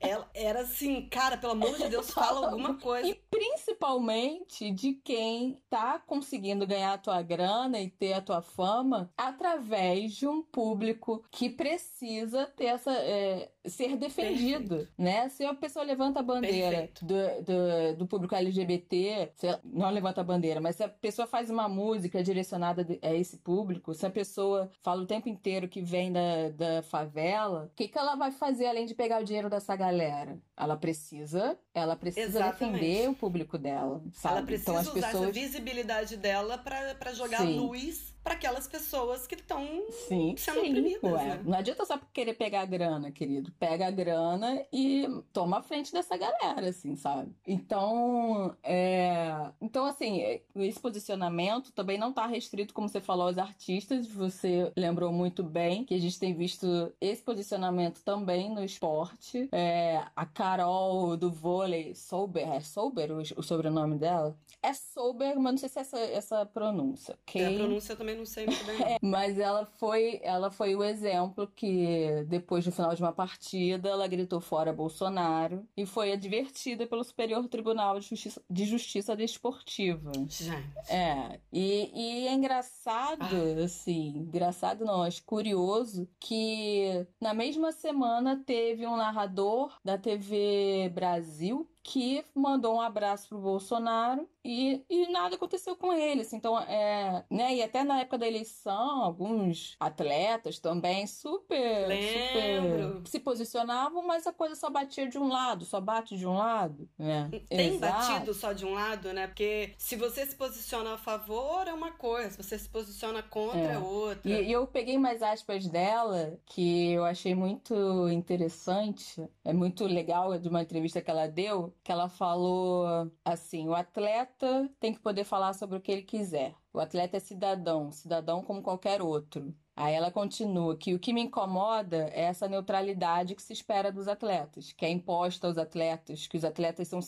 Ela era assim, cara, pelo amor de Deus, fala alguma coisa. E principalmente de quem tá conseguindo ganhar a tua grana e ter a tua fama através de um público que precisa ter essa. É, ser defendido, Perfeito. né? Se a pessoa levanta a bandeira do, do, do, público LGBT, ela, não levanta a bandeira, mas se a pessoa faz uma música direcionada a esse público, se a pessoa fala o tempo inteiro que vem da, da favela, o que, que ela vai fazer além de pegar o dinheiro dessa galera? Ela precisa, ela precisa Exatamente. defender o público dela, sabe? Ela precisa então as usar pessoas essa visibilidade dela pra jogar Sim. luz para aquelas pessoas que estão Sim, sendo sim, oprimidas, ué. né? Não adianta só querer pegar a grana, querido. Pega a grana e toma a frente dessa galera, assim, sabe? Então, é... Então, assim, esse posicionamento também não tá restrito, como você falou, aos artistas. Você lembrou muito bem que a gente tem visto esse posicionamento também no esporte. É... A Carol do vôlei, Souber, é Souber o, o sobrenome dela? É Souber, mas não sei se é essa, essa pronúncia, ok? É, A pronúncia também não sei muito bem. não. Mas ela foi, ela foi o exemplo que, depois do final de uma partida, ela gritou fora Bolsonaro e foi advertida pelo Superior Tribunal de Justiça, de Justiça Desportiva. Gente. É, e, e é engraçado, assim, engraçado não, acho curioso que na mesma semana teve um narrador da TV Brasil que mandou um abraço pro Bolsonaro e, e nada aconteceu com ele. assim. Então, é, né? E até na época da eleição, alguns atletas também super, Lembro. super se posicionavam, mas a coisa só batia de um lado, só bate de um lado, né? Tem Exato. batido só de um lado, né? Porque se você se posiciona a favor é uma coisa, se você se posiciona contra é, É. outra. E, e eu peguei mais aspas dela que eu achei muito interessante, é muito legal de uma entrevista que ela deu, que ela falou assim: o atleta tem que poder falar sobre o que ele quiser. O atleta é cidadão, cidadão como qualquer outro. Aí ela continua que o que me incomoda é essa neutralidade que se espera dos atletas, que é imposta aos atletas, que os atletas são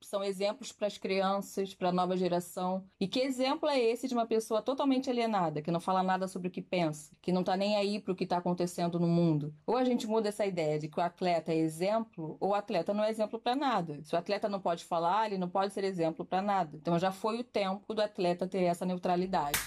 são exemplos para as crianças, para a nova geração. E que exemplo é esse de uma pessoa totalmente alienada, que não fala nada sobre o que pensa, que não tá nem aí para o que está acontecendo no mundo? Ou a gente muda essa ideia de que o atleta é exemplo, ou o atleta não é exemplo para nada. Se o atleta não pode falar, ele não pode ser exemplo para nada. Então já foi o tempo do atleta ter essa neutralidade.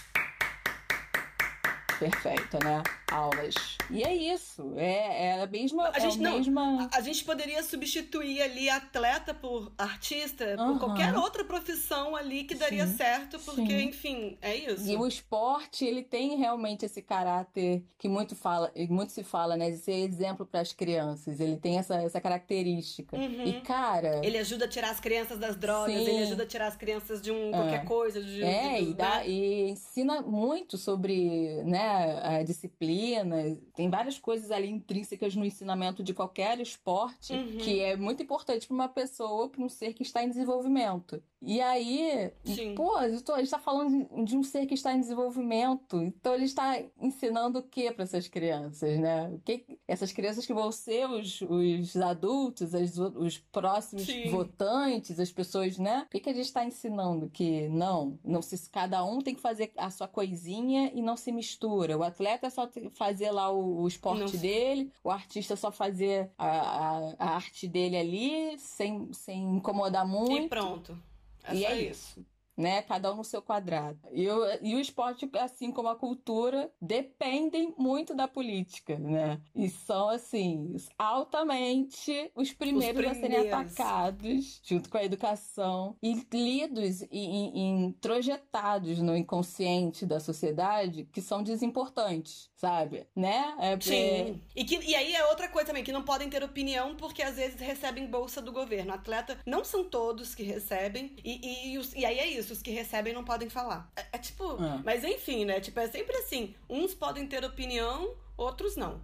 Perfeito, né? Aulas. E é isso. É, é a mesma. A gente é a não- mesma... A gente poderia substituir ali atleta por artista, Aham. por qualquer outra profissão ali que daria Sim, certo, porque, sim. enfim, é isso. E o esporte, ele tem realmente esse caráter que muito fala, muito se fala, né, de ser exemplo para as crianças. Ele tem essa, essa característica. Uhum. E cara, Ele ajuda a tirar as crianças das drogas, Sim. ele ajuda a tirar as crianças de um qualquer coisa. De, é, de- e, dá, né? e ensina muito sobre, né, a disciplina. Tem várias coisas ali intrínsecas no ensinamento de qualquer esporte Uhum. que é muito importante para uma pessoa, para um ser que está em desenvolvimento. E aí, Sim. pô, a gente tá- está falando de- um ser que está em desenvolvimento. Então ele está ensinando o que para essas crianças, né? O que essas crianças que vão ser os, os adultos, as- os próximos Sim. votantes, as pessoas, né? O que, que a gente está ensinando? Que não, não se cada um tem que fazer a sua coisinha e não se mistura. O atleta é só fazer lá o, o esporte Não dele, o artista é só fazer a, a, a arte dele ali, sem, sem incomodar muito. E pronto. É E só é isso. isso. Né? Cada um no seu quadrado. E, o, e o esporte, assim como a cultura, dependem muito da política, né? E são, assim, altamente os primeiros, os primeiros. a serem atacados, junto com a educação, e lidos e, e, e introjetados no inconsciente da sociedade, que são desimportantes, sabe? Né? É, Sim. É... E, que, e aí é outra coisa também, que não podem ter opinião porque às vezes recebem bolsa do governo. Atleta, não são todos que recebem, e, e, e aí é isso, os que recebem não podem falar. É, é tipo, é. mas enfim, né? Tipo, é sempre assim, uns podem ter opinião, outros não.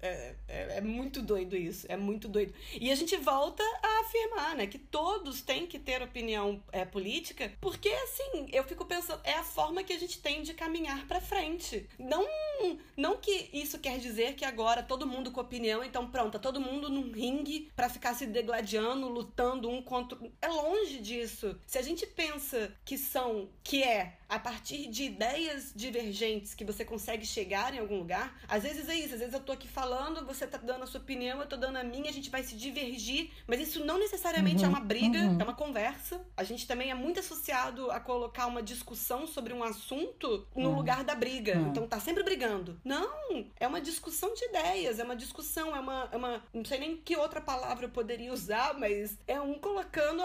É, é, é, muito doido isso, é muito doido. E a gente volta a afirmar, né, que todos têm que ter opinião é, política, porque assim, eu fico pensando, é a forma que a gente tem de caminhar para frente. Não, não que isso quer dizer que agora todo mundo com opinião, então pronto, tá todo mundo num ringue para ficar se degladiando, lutando um contra. É longe disso. Se a gente pensa que são, que é a partir de ideias divergentes que você consegue chegar em algum lugar, às vezes é isso, às vezes eu tô aqui falando você tá dando a sua opinião, eu tô dando a minha, a gente vai se divergir, mas isso não necessariamente é uhum, é uma briga, uhum. é uma conversa. A gente também é muito associado a colocar uma discussão sobre um assunto no uhum. lugar da briga. Uhum. Então tá sempre brigando. Não, é uma discussão de ideias, é uma discussão, é uma, é uma não sei nem que outra palavra eu poderia usar, mas é um colocando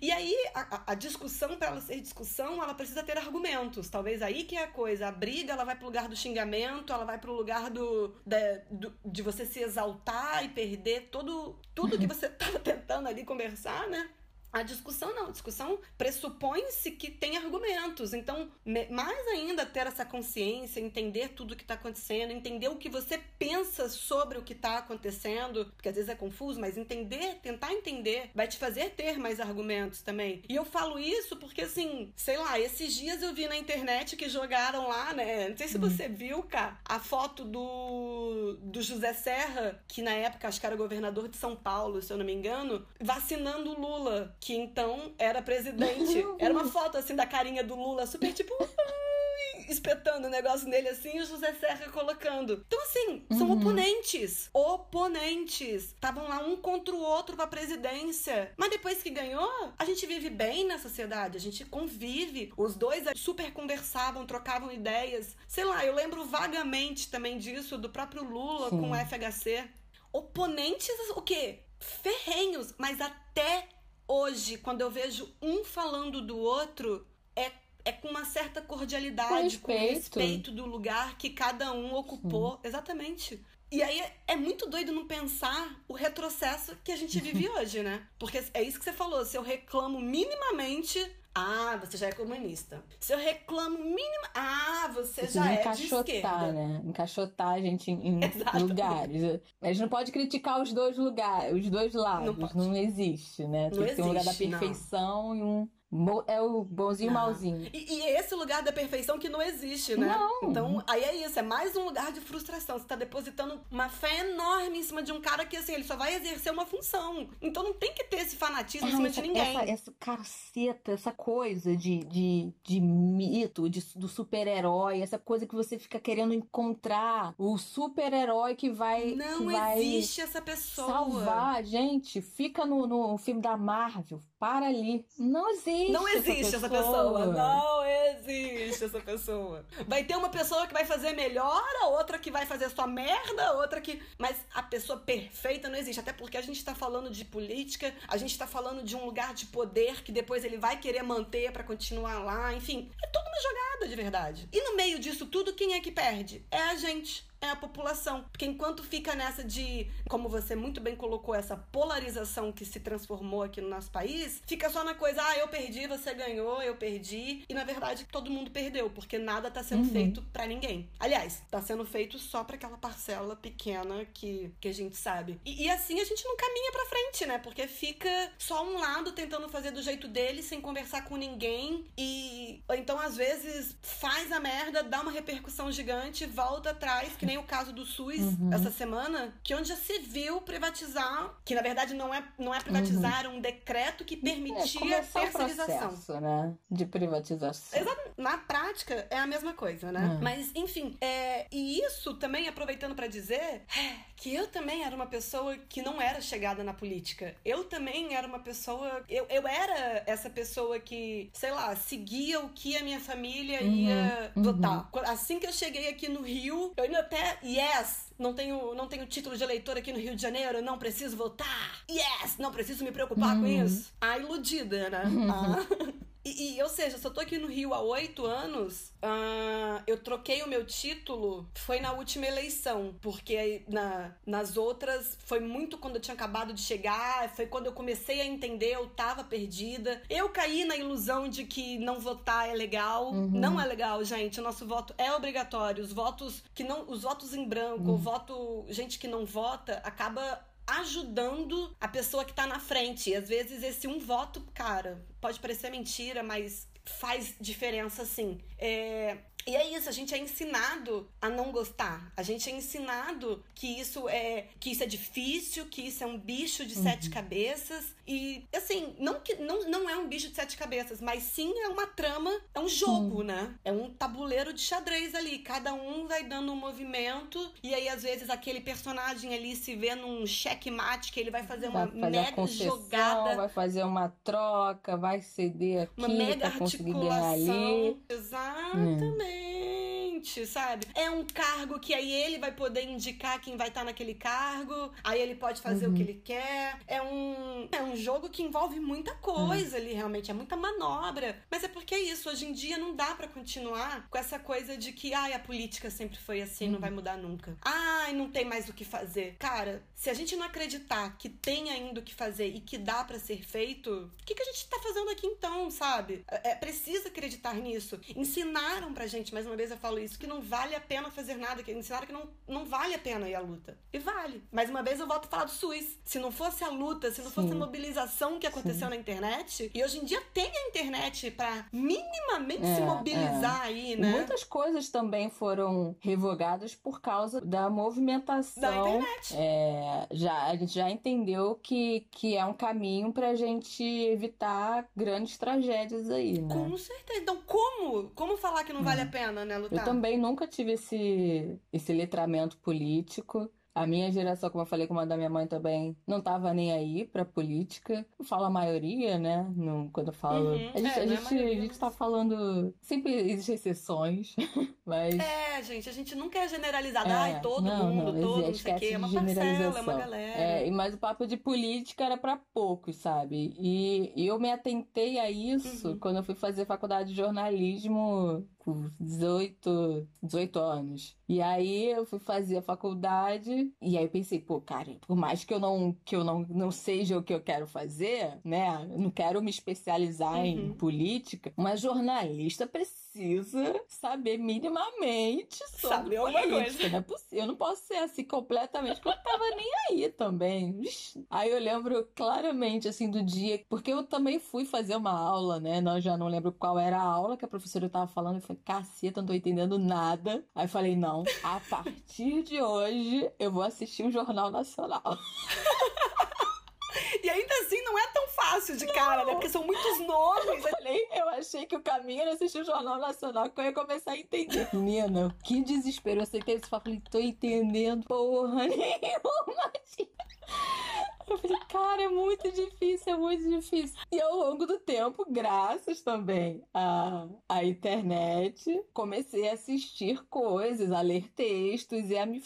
e aí a, a discussão para ela ser discussão, ela precisa ter argumentos. Talvez aí que é a coisa, a briga ela vai pro lugar do xingamento, ela vai pro lugar do, da, do de você se exaltar e perder todo, tudo que você estava tentando ali conversar, né? A discussão não, a discussão pressupõe-se que tem argumentos. Então, mais ainda ter essa consciência, entender tudo o que está acontecendo, entender o que você pensa sobre o que está acontecendo, porque às vezes é confuso, mas entender, tentar entender, vai te fazer ter mais argumentos também. E eu falo isso porque, assim, sei lá, esses dias eu vi na internet que jogaram lá, né? Não sei se uhum. você viu, cara, a foto do, do José Serra, que na época acho que era governador de São Paulo, se eu não me engano, vacinando o Lula que então era presidente. Era uma foto assim da carinha do Lula, super tipo. espetando o negócio nele assim e o José Serra colocando. Então, assim, são uhum. oponentes. Oponentes. Estavam lá um contra o outro pra presidência. Mas depois que ganhou, a gente vive bem na sociedade, a gente convive. Os dois super conversavam, trocavam ideias. Sei lá, eu lembro vagamente também disso, do próprio Lula Sim. com o FHC. Oponentes, o quê? Ferrenhos, mas até hoje, quando eu vejo um falando do outro, é, é com uma certa cordialidade, com respeito, com respeito do lugar que cada um ocupou. Sim. Exatamente. E aí é muito doido não pensar o retrocesso que a gente vive hoje, né? Porque é isso que você falou. Se eu reclamo minimamente ah, você já é comunista. Se eu reclamo mínima. Ah, você já é de esquerda. né? Encaixotar a gente em, em lugares. A gente não pode criticar os dois lugares, os dois lados. Não, não existe, né? Tem não que ter um lugar da perfeição não. e um é o bonzinho e ah. malzinho. E, e, esse lugar da perfeição que não existe, né? Não. Então, aí é isso, é mais um lugar de frustração. Você tá depositando uma fé enorme em cima de um cara que, assim, ele só vai exercer uma função. Então não tem que ter esse fanatismo ah, em cima essa, de ninguém. Essa, essa carceta, essa coisa de, de, de mito, de, do super-herói, essa coisa que você fica querendo encontrar o super-herói que vai. Não que existe essa pessoa. Salvar, gente. Fica no, no filme da Marvel. Para ali. Não existe. Não existe essa pessoa. essa pessoa. Não existe essa pessoa. Vai ter uma pessoa que vai fazer melhor, a outra que vai fazer sua merda, a outra que. Mas a pessoa perfeita não existe. Até porque a gente tá falando de política, a gente tá falando de um lugar de poder que depois ele vai querer manter para continuar lá. Enfim, é tudo uma jogada de verdade. E no meio disso tudo, quem é que perde? É a gente é a população. Porque enquanto fica nessa de, como você muito bem colocou, essa polarização que se transformou aqui no nosso país, fica só na coisa, ah, eu perdi, você ganhou, eu perdi. E na verdade todo mundo perdeu, porque nada tá sendo uhum. feito para ninguém. Aliás, tá sendo feito só para aquela parcela pequena que, que a gente sabe. E, e assim a gente não caminha pra frente, né? Porque fica só um lado tentando fazer do jeito dele, sem conversar com ninguém. E ou então, às vezes, faz a merda, dá uma repercussão gigante, volta atrás, que nem o caso do SUS uhum. essa semana, que onde já se viu privatizar, que na verdade não é, não é privatizar uhum. um decreto que permitia é, terceirização. Processo, né? De privatização. Exato. Na prática é a mesma coisa, né? Uhum. Mas, enfim, é... e isso também aproveitando para dizer é, que eu também era uma pessoa que não era chegada na política. Eu também era uma pessoa. Eu, eu era essa pessoa que, sei lá, seguia o que a minha família uhum, ia uhum. votar. Assim que eu cheguei aqui no Rio, eu ainda até. Yes! Não tenho, não tenho título de eleitor aqui no Rio de Janeiro, não preciso votar. Yes! Não preciso me preocupar uhum. com isso. A iludida, né? Uhum. Ah. E, e, ou seja, se eu tô aqui no Rio há oito anos, uh, eu troquei o meu título, foi na última eleição, porque na, nas outras foi muito quando eu tinha acabado de chegar, foi quando eu comecei a entender, eu tava perdida. Eu caí na ilusão de que não votar é legal. Uhum. Não é legal, gente. O nosso voto é obrigatório. Os votos que não. Os votos em branco, uhum. o voto. Gente que não vota, acaba ajudando a pessoa que tá na frente. E às vezes esse um voto, cara, pode parecer mentira, mas faz diferença sim. É, e é isso, a gente é ensinado a não gostar. A gente é ensinado que isso é que isso é difícil, que isso é um bicho de uhum. sete cabeças. E assim, não que não, não é um bicho de sete cabeças, mas sim é uma trama, é um jogo, né? É um tabuleiro de xadrez ali. Cada um vai dando um movimento. E aí, às vezes, aquele personagem ali se vê num checkmate que ele vai fazer uma vai fazer mega jogada. Vai fazer uma troca, vai ceder aqui. Uma mega articulação. Exatamente. Hum sabe? É um cargo que aí ele vai poder indicar quem vai estar tá naquele cargo, aí ele pode fazer uhum. o que ele quer. É um, é um jogo que envolve muita coisa uhum. ali, realmente, é muita manobra. Mas é porque é isso, hoje em dia não dá para continuar com essa coisa de que, ai, a política sempre foi assim, uhum. não vai mudar nunca. Ai, não tem mais o que fazer. Cara, se a gente não acreditar que tem ainda o que fazer e que dá para ser feito, o que, que a gente tá fazendo aqui então, sabe? É, é precisa acreditar nisso. Ensinaram pra gente, mais uma vez eu falo isso, que não vale a pena fazer nada, que ensinaram que não, não vale a pena ir à luta. E vale. Mais uma vez eu volto a falar do SUS. Se não fosse a luta, se não Sim. fosse a mobilização que aconteceu Sim. na internet, e hoje em dia tem a internet para minimamente é, se mobilizar é. aí, né? muitas coisas também foram revogadas por causa da movimentação. Da internet. É, já, a gente já entendeu que, que é um caminho pra gente evitar grandes tragédias aí, né? Com certeza. Então, como? Como falar que não vale a pena, né, lutar? Eu também nunca tive esse, esse letramento político. A minha geração, como eu falei com uma da minha mãe também, não tava nem aí pra política. Eu falo a maioria, né? No, quando eu falo. Uhum. A, gente, é, a, gente, a, a gente tá falando. Sempre existem exceções, mas. É, gente, a gente nunca é generalizado. É, Ai, todo não, mundo, não, todo, não sei o quê. É uma parcela, é uma galera. É, mas o papo de política era pra poucos, sabe? E, e eu me atentei a isso uhum. quando eu fui fazer faculdade de jornalismo com 18, 18 anos. E aí eu fui fazer a faculdade e aí eu pensei, pô, cara, por mais que eu não que eu não, não seja o que eu quero fazer, né? Eu não quero me especializar uhum. em política, uma jornalista precisa saber minimamente sobre Sabe política. Não é possível. Eu não posso ser assim completamente, porque eu não tava nem aí também. Aí eu lembro claramente, assim, do dia, porque eu também fui fazer uma aula, né? Nós já não lembro qual era a aula que a professora tava falando. Eu falei, caceta, não tô entendendo nada. Aí eu falei, não, a partir de hoje eu vou assistir um Jornal Nacional. E ainda assim não é tão fácil de cara, né? Porque são muitos nomes. Eu falei, eu achei que o caminho era assistir o Jornal Nacional, que eu ia começar a entender. Menina, que desespero. Eu aceitei isso e falei, tô entendendo porra nenhuma. Eu falei, cara, é muito difícil, é muito difícil. E ao longo do tempo, graças também à, à internet, comecei a assistir coisas, a ler textos e a me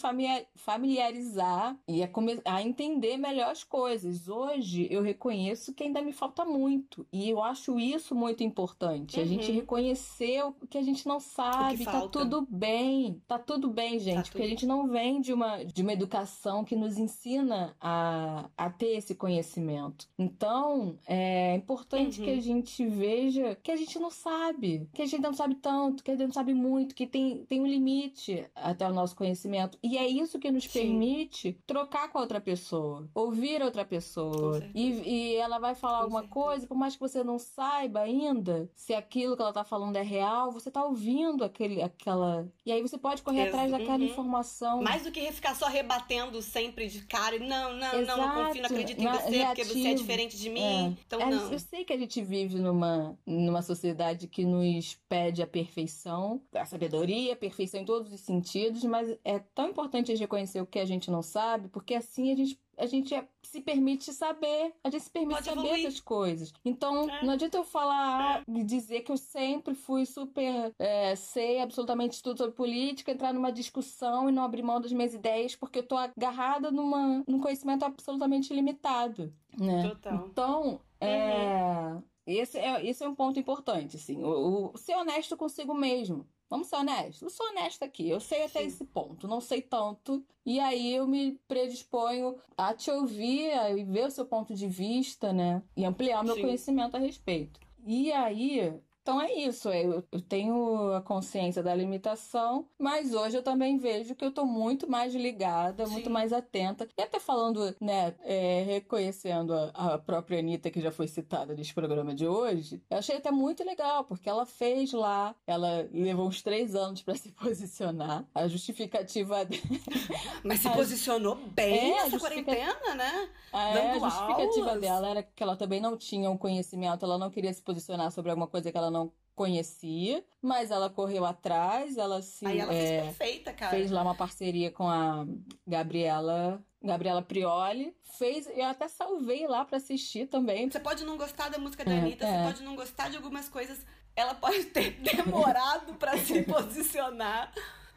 familiarizar e a, a entender melhor as coisas. Hoje eu reconheço que ainda me falta muito. E eu acho isso muito importante. Uhum. A gente reconhecer o que a gente não sabe. Tá tudo bem. Tá tudo bem, gente. Tá porque tudo... a gente não vem de uma, de uma educação que nos ensina a, a ter esse conhecimento. Então, é importante uhum. que a gente veja que a gente não sabe, que a gente não sabe tanto, que a gente não sabe muito, que tem, tem um limite até o nosso conhecimento. E é isso que nos Sim. permite trocar com a outra pessoa, ouvir a outra pessoa. E, e ela vai falar com alguma certeza. coisa, por mais que você não saiba ainda se aquilo que ela tá falando é real, você tá ouvindo aquele, aquela. E aí você pode correr atrás daquela uhum. informação. Mais do que ficar só rebatendo sempre de cara. Não, não, Exato. não, não confio, não acredito em você, reativo. porque você é diferente de mim. É. Então, é, não. Eu sei que a gente vive numa, numa sociedade que nos pede a perfeição, a sabedoria, a perfeição em todos os sentidos, mas é tão importante a gente reconhecer o que a gente não sabe, porque assim a gente a gente é, se permite saber, a gente se permite Pode saber evoluir. das coisas. Então, é. não adianta eu falar e dizer que eu sempre fui super, é, sei absolutamente tudo sobre política, entrar numa discussão e não abrir mão das minhas ideias, porque eu tô agarrada numa, num conhecimento absolutamente limitado, né? Total. Então, é... Uhum. Esse é, esse é um ponto importante, assim. O, o, ser honesto consigo mesmo. Vamos ser honestos? Eu sou honesta aqui, eu sei até Sim. esse ponto, não sei tanto. E aí eu me predisponho a te ouvir, a ver o seu ponto de vista, né? E ampliar o meu Sim. conhecimento a respeito. E aí, então é isso, é, eu, tenho a consciência da limitação, mas hoje eu também vejo que eu tô muito mais ligada, Sim. muito mais atenta. E até falando, né, é, reconhecendo a, a, própria Anitta, que já foi citada nesse programa de hoje, eu achei até muito legal, porque ela fez lá, ela levou uns três anos para se posicionar. A justificativa Mas se posicionou bem é, nessa quarentena, né? É, a justificativa aulas. dela era que ela também não tinha um conhecimento, ela não queria se posicionar sobre alguma coisa que ela não conhecia, mas ela correu atrás, ela se. Aí ela é, fez perfeita, cara. Fez lá uma parceria com a Gabriela. Gabriela Prioli fez, eu até salvei lá para assistir também. Você pode não gostar da música da é, Anitta, é. você pode não gostar de algumas coisas, ela pode ter demorado para se posicionar.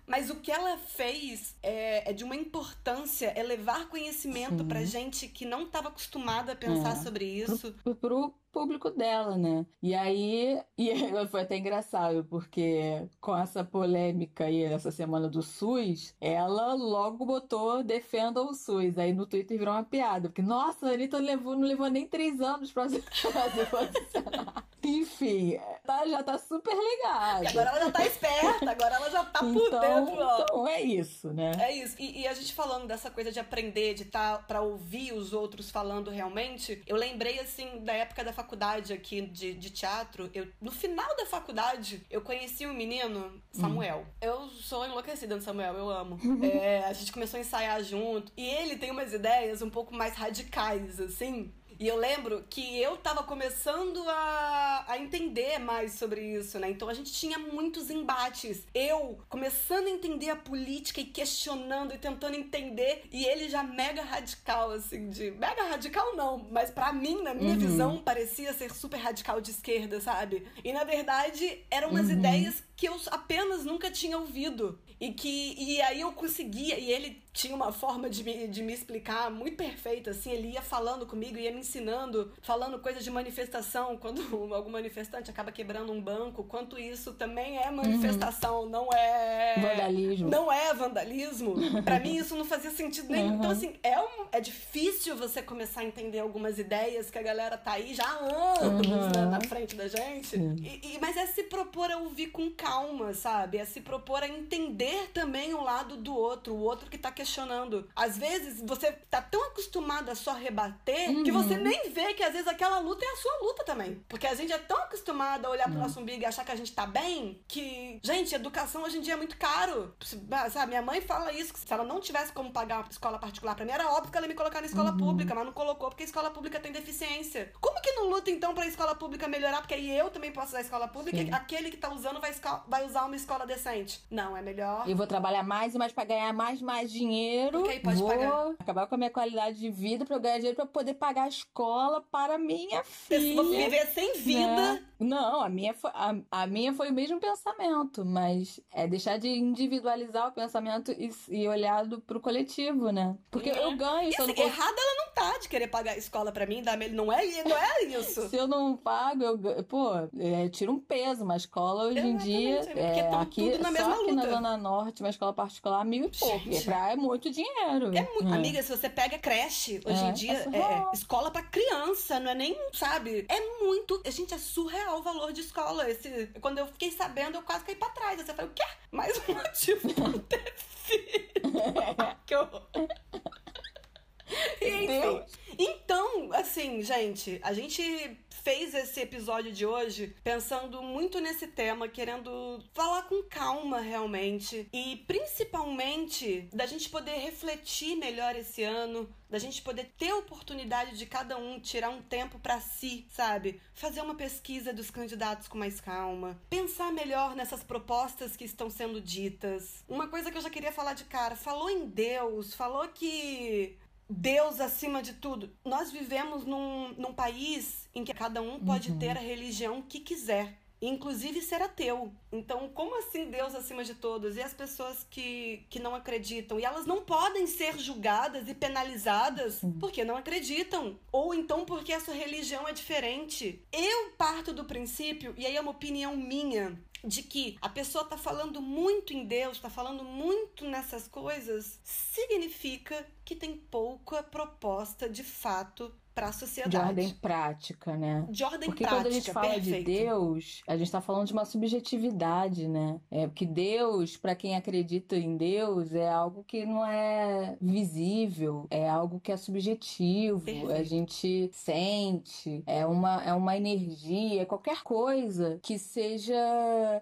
Mas o que ela fez é, é de uma importância, é levar conhecimento Sim. pra gente que não estava acostumada a pensar é. sobre isso. Pro, pro público dela, né? E aí, e foi até engraçado, porque com essa polêmica aí, essa semana do SUS, ela logo botou defenda o SUS. Aí no Twitter virou uma piada, porque, nossa, a Anitta levou, não levou nem três anos pra se posicionar. Enfim, tá, já tá super ligada. E agora ela já tá esperta, agora ela já tá por então, dentro. Ó. Então é isso, né? É isso. E, e, a gente falando dessa coisa de aprender, de estar tá, pra ouvir os outros falando realmente, eu lembrei, assim, da época da faculdade aqui de, de teatro. Eu, no final da faculdade, eu conheci um menino, Samuel. Hum. Eu sou enlouquecida no Samuel, eu amo. é, a gente começou a ensaiar junto. E ele tem umas ideias um pouco mais radicais, assim. E eu lembro que eu tava começando a, a entender mais sobre isso, né? Então a gente tinha muitos embates. Eu começando a entender a política e questionando e tentando entender. E ele já mega radical, assim, de. Mega radical não, mas para mim, na minha uhum. visão, parecia ser super radical de esquerda, sabe? E na verdade eram umas uhum. ideias que eu apenas nunca tinha ouvido. E que. E aí eu conseguia, e ele tinha uma forma de me, de me explicar muito perfeita, assim, ele ia falando comigo, ia me ensinando, falando coisas de manifestação, quando algum manifestante acaba quebrando um banco, quanto isso também é manifestação, uhum. não é... Vandalismo. Não é vandalismo. para mim isso não fazia sentido nenhum. Uhum. Então, assim, é, um, é difícil você começar a entender algumas ideias que a galera tá aí já há anos uhum. né, na frente da gente. E, e, mas é se propor a ouvir com calma, sabe? É se propor a entender também o lado do outro, o outro que tá questionando questionando. Às vezes você tá tão acostumado a só rebater uhum. que você uhum. nem vê que às vezes aquela luta é a sua luta também. Porque a gente é tão acostumado a olhar pro uhum. nosso umbigo e achar que a gente tá bem que, gente, educação hoje em dia é muito caro. Sabe, minha mãe fala isso, que se ela não tivesse como pagar uma escola particular pra mim, era óbvio que ela ia me colocar na escola uhum. pública, mas não colocou porque a escola pública tem deficiência. Como que não luta então pra escola pública melhorar? Porque aí eu também posso usar a escola pública Sim. e aquele que tá usando vai, vai usar uma escola decente. Não, é melhor. Eu vou trabalhar mais e mais pra ganhar mais, mais dinheiro dinheiro, vou pagar. acabar com a minha qualidade de vida para eu ganhar dinheiro para poder pagar a escola para minha filha. Vou viver sem vida. Né? Não, a minha, foi, a, a, minha foi o mesmo pensamento, mas é deixar de individualizar o pensamento e, e olhar para o coletivo, né? Porque é. eu ganho. E, assim, errada ela não tá de querer pagar a escola para mim, dar não é, não é isso. Se eu não pago, eu, pô, é, tiro um peso. Uma escola hoje em dia. É, tamo, aqui, tudo na mesma só aqui luta. na Zona Norte, uma escola particular, mil e pouco. É, pra, é muito dinheiro. É muito. É. Amiga, se você pega creche, hoje em é, dia, é, escola para criança, não é nem, sabe? É muito. A gente, é surreal o valor de escola. Esse, quando eu fiquei sabendo, eu quase caí pra trás. Você falou, o quê? Mais um motivo pra ter filho. que horror. Enfim. Então, assim, gente, a gente fez esse episódio de hoje pensando muito nesse tema, querendo falar com calma realmente e principalmente da gente poder refletir melhor esse ano, da gente poder ter a oportunidade de cada um tirar um tempo para si, sabe? Fazer uma pesquisa dos candidatos com mais calma, pensar melhor nessas propostas que estão sendo ditas. Uma coisa que eu já queria falar de cara, falou em Deus, falou que Deus acima de tudo. Nós vivemos num, num país em que cada um pode uhum. ter a religião que quiser. Inclusive ser ateu. Então, como assim Deus acima de todos? E as pessoas que, que não acreditam? E elas não podem ser julgadas e penalizadas uhum. porque não acreditam. Ou então porque a sua religião é diferente. Eu parto do princípio, e aí é uma opinião minha, de que a pessoa está falando muito em Deus, está falando muito nessas coisas, significa que tem pouca proposta de fato para a sociedade. De ordem prática, né? De ordem porque prática. Porque quando a gente fala perfeito. de Deus, a gente está falando de uma subjetividade, né? É porque Deus, para quem acredita em Deus, é algo que não é visível, é algo que é subjetivo, perfeito. a gente sente, é uma, é uma energia, qualquer coisa que seja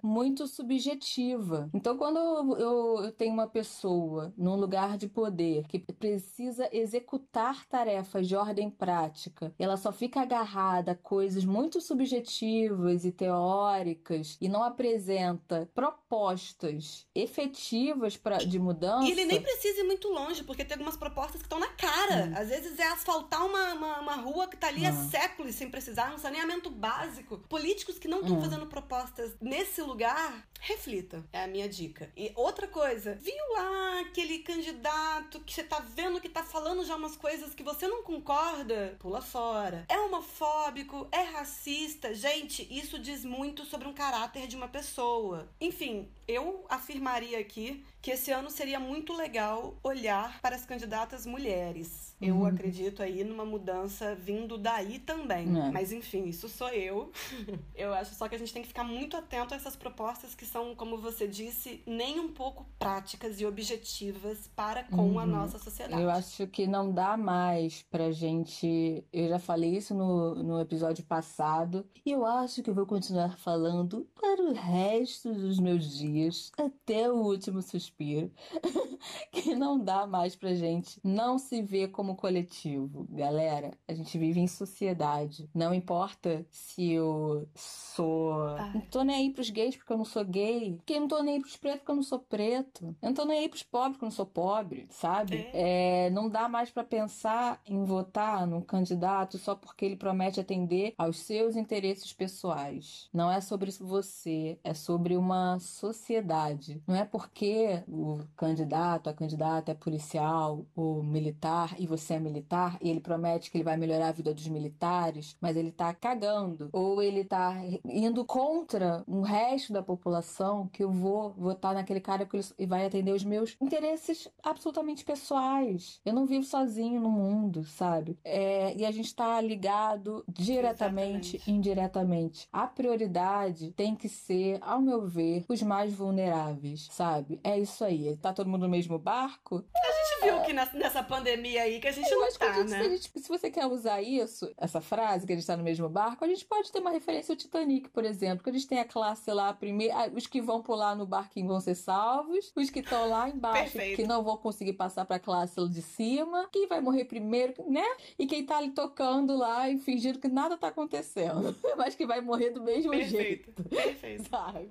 muito subjetiva. Então, quando eu, eu tenho uma pessoa num lugar de poder que precisa executar tarefas de ordem prática, prática. Ela só fica agarrada a coisas muito subjetivas e teóricas e não apresenta propostas efetivas pra, de mudança. E ele nem precisa ir muito longe, porque tem algumas propostas que estão na cara. Hum. Às vezes é asfaltar uma, uma, uma rua que tá ali hum. há séculos sem precisar, um saneamento básico. Políticos que não estão hum. fazendo propostas nesse lugar, reflita. É a minha dica. E outra coisa, viu lá aquele candidato que você tá vendo que tá falando já umas coisas que você não concorda? Pula fora. É homofóbico, é racista. Gente, isso diz muito sobre um caráter de uma pessoa. Enfim, eu afirmaria aqui que esse ano seria muito legal olhar para as candidatas mulheres. Eu uhum. acredito aí numa mudança vindo daí também. É. Mas enfim, isso sou eu. eu acho só que a gente tem que ficar muito atento a essas propostas que são, como você disse, nem um pouco práticas e objetivas para com uhum. a nossa sociedade. Eu acho que não dá mais pra gente. Eu já falei isso no, no episódio passado. E eu acho que eu vou continuar falando para o resto dos meus dias, até o último suspiro. que não dá mais pra gente não se ver como coletivo. Galera, a gente vive em sociedade. Não importa se eu sou. Ai. Não tô nem aí pros gays porque eu não sou gay. Que eu não tô nem aí pros pretos porque eu não sou preto. Eu não tô nem aí pros pobres porque eu não sou pobre, sabe? É. É, não dá mais para pensar em votar num candidato só porque ele promete atender aos seus interesses pessoais. Não é sobre você, é sobre uma sociedade. Não é porque o candidato, a candidata é policial ou militar e você é militar e ele promete que ele vai melhorar a vida dos militares, mas ele tá cagando. Ou ele tá indo contra o resto da população que eu vou votar naquele cara ele vai atender os meus interesses absolutamente pessoais. Eu não vivo sozinho no mundo, sabe? É, e a gente tá ligado diretamente, Exatamente. indiretamente. A prioridade tem que ser, ao meu ver, os mais vulneráveis, sabe? É isso aí. Tá todo mundo no mesmo barco? A gente que nessa pandemia aí que a gente eu não tá, gente, né? Se, gente, se, você quer usar isso, essa frase, que a gente tá no mesmo barco, a gente pode ter uma referência ao Titanic, por exemplo, que a gente tem a classe lá, primeiro, os que vão pular no barquinho vão ser salvos, os que estão lá embaixo, Perfeito. que não vão conseguir passar pra classe de cima, quem vai morrer primeiro, né? E quem tá ali tocando lá e fingindo que nada tá acontecendo, mas que vai morrer do mesmo Perfeito. jeito. Perfeito. Sabe?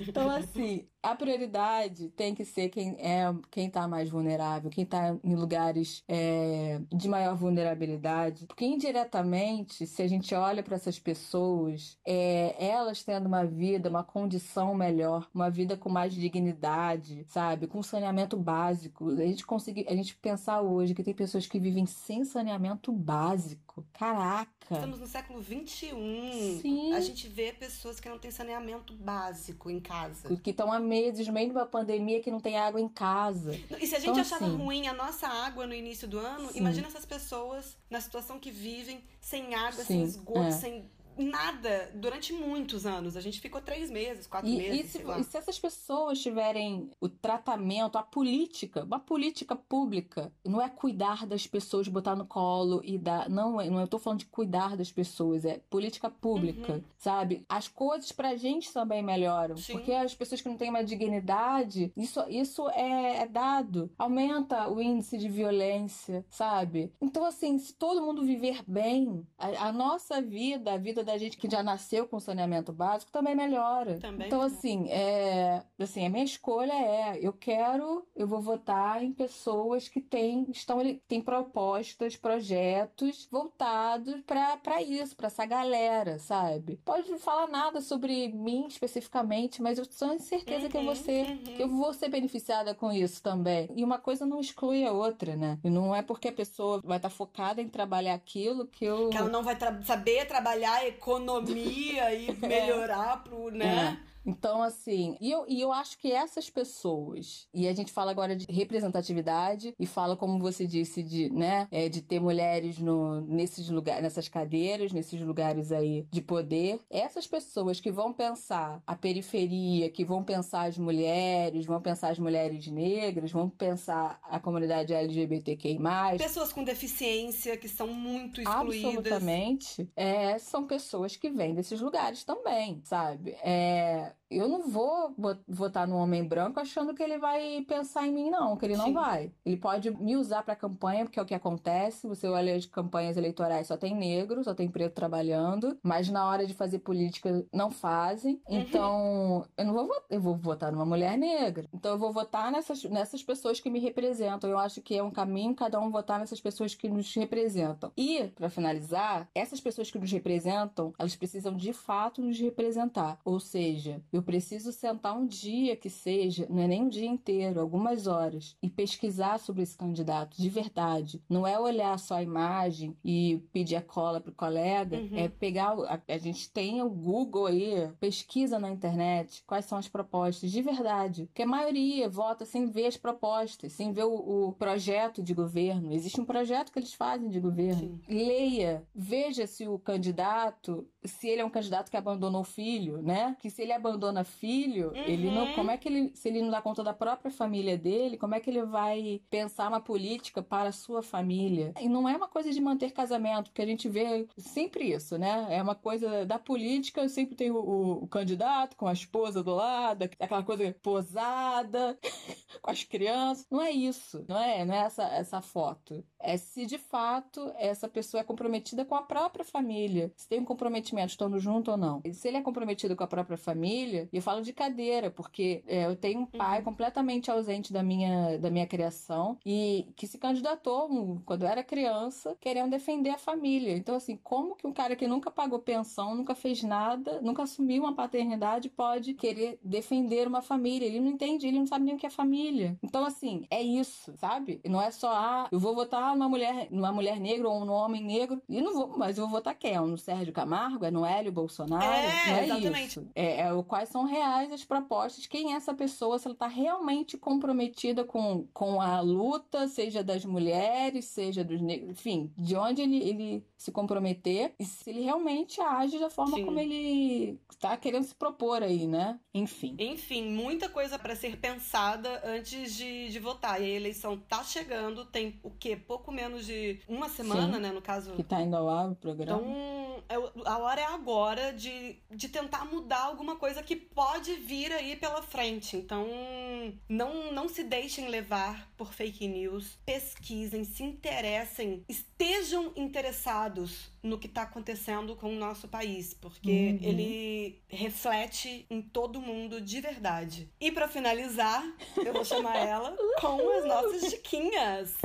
Então, assim, a prioridade tem que ser quem é quem tá mais vulnerável, quem tá em lugares é, de maior vulnerabilidade. Porque indiretamente, se a gente olha para essas pessoas, é, elas tendo uma vida, uma condição melhor, uma vida com mais dignidade, sabe? Com saneamento básico. A gente conseguir, a gente pensar hoje que tem pessoas que vivem sem saneamento básico. Caraca! Estamos no século XXI. Sim. A gente vê pessoas que não têm saneamento básico em casa. Que estão há meses, meio de uma pandemia, que não tem água em casa. E se a gente então, achava assim, ruim a nossa água no início do ano, sim. imagina essas pessoas na situação que vivem, sem água, sim, sem esgoto, é. sem nada durante muitos anos. A gente ficou três meses, quatro e, meses. E se, e se, essas pessoas tiverem o tratamento, a política, uma política pública, não é cuidar das pessoas, botar no colo e dar. Não, é, não eu tô falando de cuidar das pessoas, é política pública, uhum. sabe? As coisas pra gente também melhoram. Sim. Porque as pessoas que não têm uma dignidade, isso, isso é, é dado. Aumenta o índice de violência, sabe? Então, assim, se todo mundo viver bem, a, a nossa vida, a vida da gente que já nasceu com saneamento básico também melhora. Também então, assim, é, assim, a minha escolha é, eu quero, eu vou votar em pessoas que têm, estão, têm propostas, projetos voltados para isso, para essa galera, sabe? Pode não falar nada sobre mim especificamente, mas eu tenho certeza uhum, que eu vou ser, uhum. que eu vou ser beneficiada com isso também. E uma coisa não exclui a outra, né? E não é porque a pessoa vai estar focada em trabalhar aquilo que eu. Que ela não vai tra saber trabalhar economia e é. melhorar pro, né? Então, assim, e eu, e eu acho que essas pessoas, e a gente fala agora de representatividade e fala, como você disse, de, né, é, de ter mulheres no, nesses lugares, nessas cadeiras, nesses lugares aí de poder. Essas pessoas que vão pensar a periferia, que vão pensar as mulheres, vão pensar as mulheres negras, vão pensar a comunidade LGBTQI. Pessoas com deficiência que são muito excluídas. Absolutamente. É, são pessoas que vêm desses lugares também, sabe? É, eu não vou votar no homem branco achando que ele vai pensar em mim, não, que ele não Sim. vai. Ele pode me usar para campanha, porque é o que acontece. Você olha as campanhas eleitorais, só tem negro, só tem preto trabalhando, mas na hora de fazer política não fazem. Uhum. Então, eu não vou votar, eu vou votar numa mulher negra. Então, eu vou votar nessas, nessas pessoas que me representam. Eu acho que é um caminho cada um votar nessas pessoas que nos representam. E, para finalizar, essas pessoas que nos representam, elas precisam de fato nos representar. Ou seja, eu preciso sentar um dia que seja, não é nem um dia inteiro, algumas horas, e pesquisar sobre esse candidato de verdade. Não é olhar só a imagem e pedir a cola pro colega, uhum. é pegar. A, a, gente tem o Google aí, pesquisa na internet quais são as propostas de verdade. Porque a maioria vota sem ver as propostas, sem ver o, o projeto de governo. Existe um projeto que eles fazem de governo. Sim. Leia, veja se o candidato, se ele é um candidato que abandonou o filho, né? Que se ele abandonou abandona filho, uhum. ele não, como é que ele, se ele não dá conta da própria família dele, como é que ele vai pensar uma política para a sua família? E não é uma coisa de manter casamento, porque a gente vê sempre isso, né? É uma coisa da política, sempre tem o, o, o candidato com a esposa do lado, aquela coisa posada, com as crianças. Não é isso, não é? Não é essa, essa foto. É se de fato essa pessoa é comprometida com a própria família. Se tem um comprometimento estando junto ou não. E se ele é comprometido com a própria família, família. E eu falo de cadeira, porque é, eu tenho um pai uhum. completamente ausente da minha, da minha criação e que se candidatou quando eu era criança, querendo defender a família. Então, assim, como que um cara que nunca pagou pensão, nunca fez nada, nunca assumiu uma paternidade, pode querer defender uma família? Ele não entende, ele não sabe nem o que é família. Então, assim, é isso, sabe? Não é só, ah, eu vou votar numa mulher, numa mulher negra ou num homem negro, e não vou, mas eu vou votar quem? É no Sérgio Camargo? É no Hélio Bolsonaro? É, não é exatamente. isso. É, é o quais são reais as propostas, quem é essa pessoa, se ela está realmente comprometida com, com a luta, seja das mulheres, seja dos negros, enfim, de onde ele, ele se comprometer e se ele realmente age da forma Sim. como ele está querendo se propor aí, né? Enfim. Enfim, muita coisa para ser pensada antes de, de votar. E a eleição tá chegando, tem o quê? Pouco menos de uma semana, Sim, né? No caso. Que tá indo ao ar o programa. Então, a hora é agora de, de tentar mudar alguma coisa que pode vir aí pela frente. Então, não, não se deixem levar por fake news. Pesquisem, se interessem, estejam interessados no que está acontecendo com o nosso país, porque uhum. ele reflete em todo mundo de verdade. E para finalizar, eu vou chamar ela com as nossas diquinhas.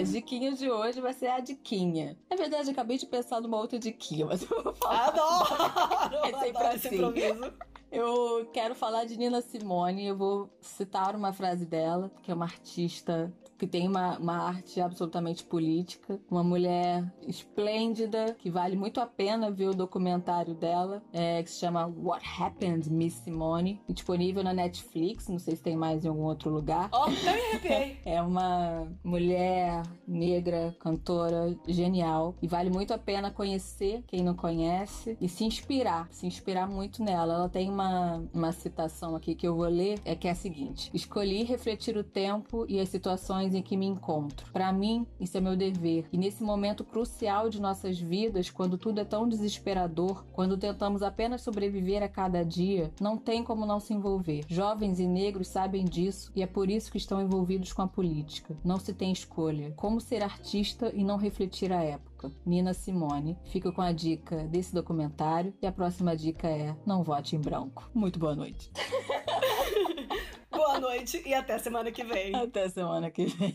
As diquinhas de hoje vai ser a diquinha. Na verdade, eu acabei de pensar numa outra diquinha, mas eu vou falar. Adoro! É sempre Adoro assim. Improviso. Eu quero falar de Nina Simone. Eu vou citar uma frase dela, que é uma artista que tem uma, uma arte absolutamente política, uma mulher esplêndida, que vale muito a pena ver o documentário dela, é, que se chama What Happened, Miss Simone, disponível na Netflix, não sei se tem mais em algum outro lugar. Oh, também É uma mulher negra, cantora genial, e vale muito a pena conhecer quem não conhece e se inspirar, se inspirar muito nela. Ela tem uma, uma citação aqui que eu vou ler, é que é a seguinte: Escolhi refletir o tempo e as situações situações em que me encontro. Para mim, isso é meu dever. E nesse momento crucial de nossas vidas, quando tudo é tão desesperador, quando tentamos apenas sobreviver a cada dia, não tem como não se envolver. Jovens e negros sabem disso e é por isso que estão envolvidos com a política. Não se tem escolha. Como ser artista e não refletir a época? Nina Simone. Fico com a dica desse documentário e a próxima dica é: não vote em branco. Muito boa noite. Boa noite e até semana que vem. Até semana que vem.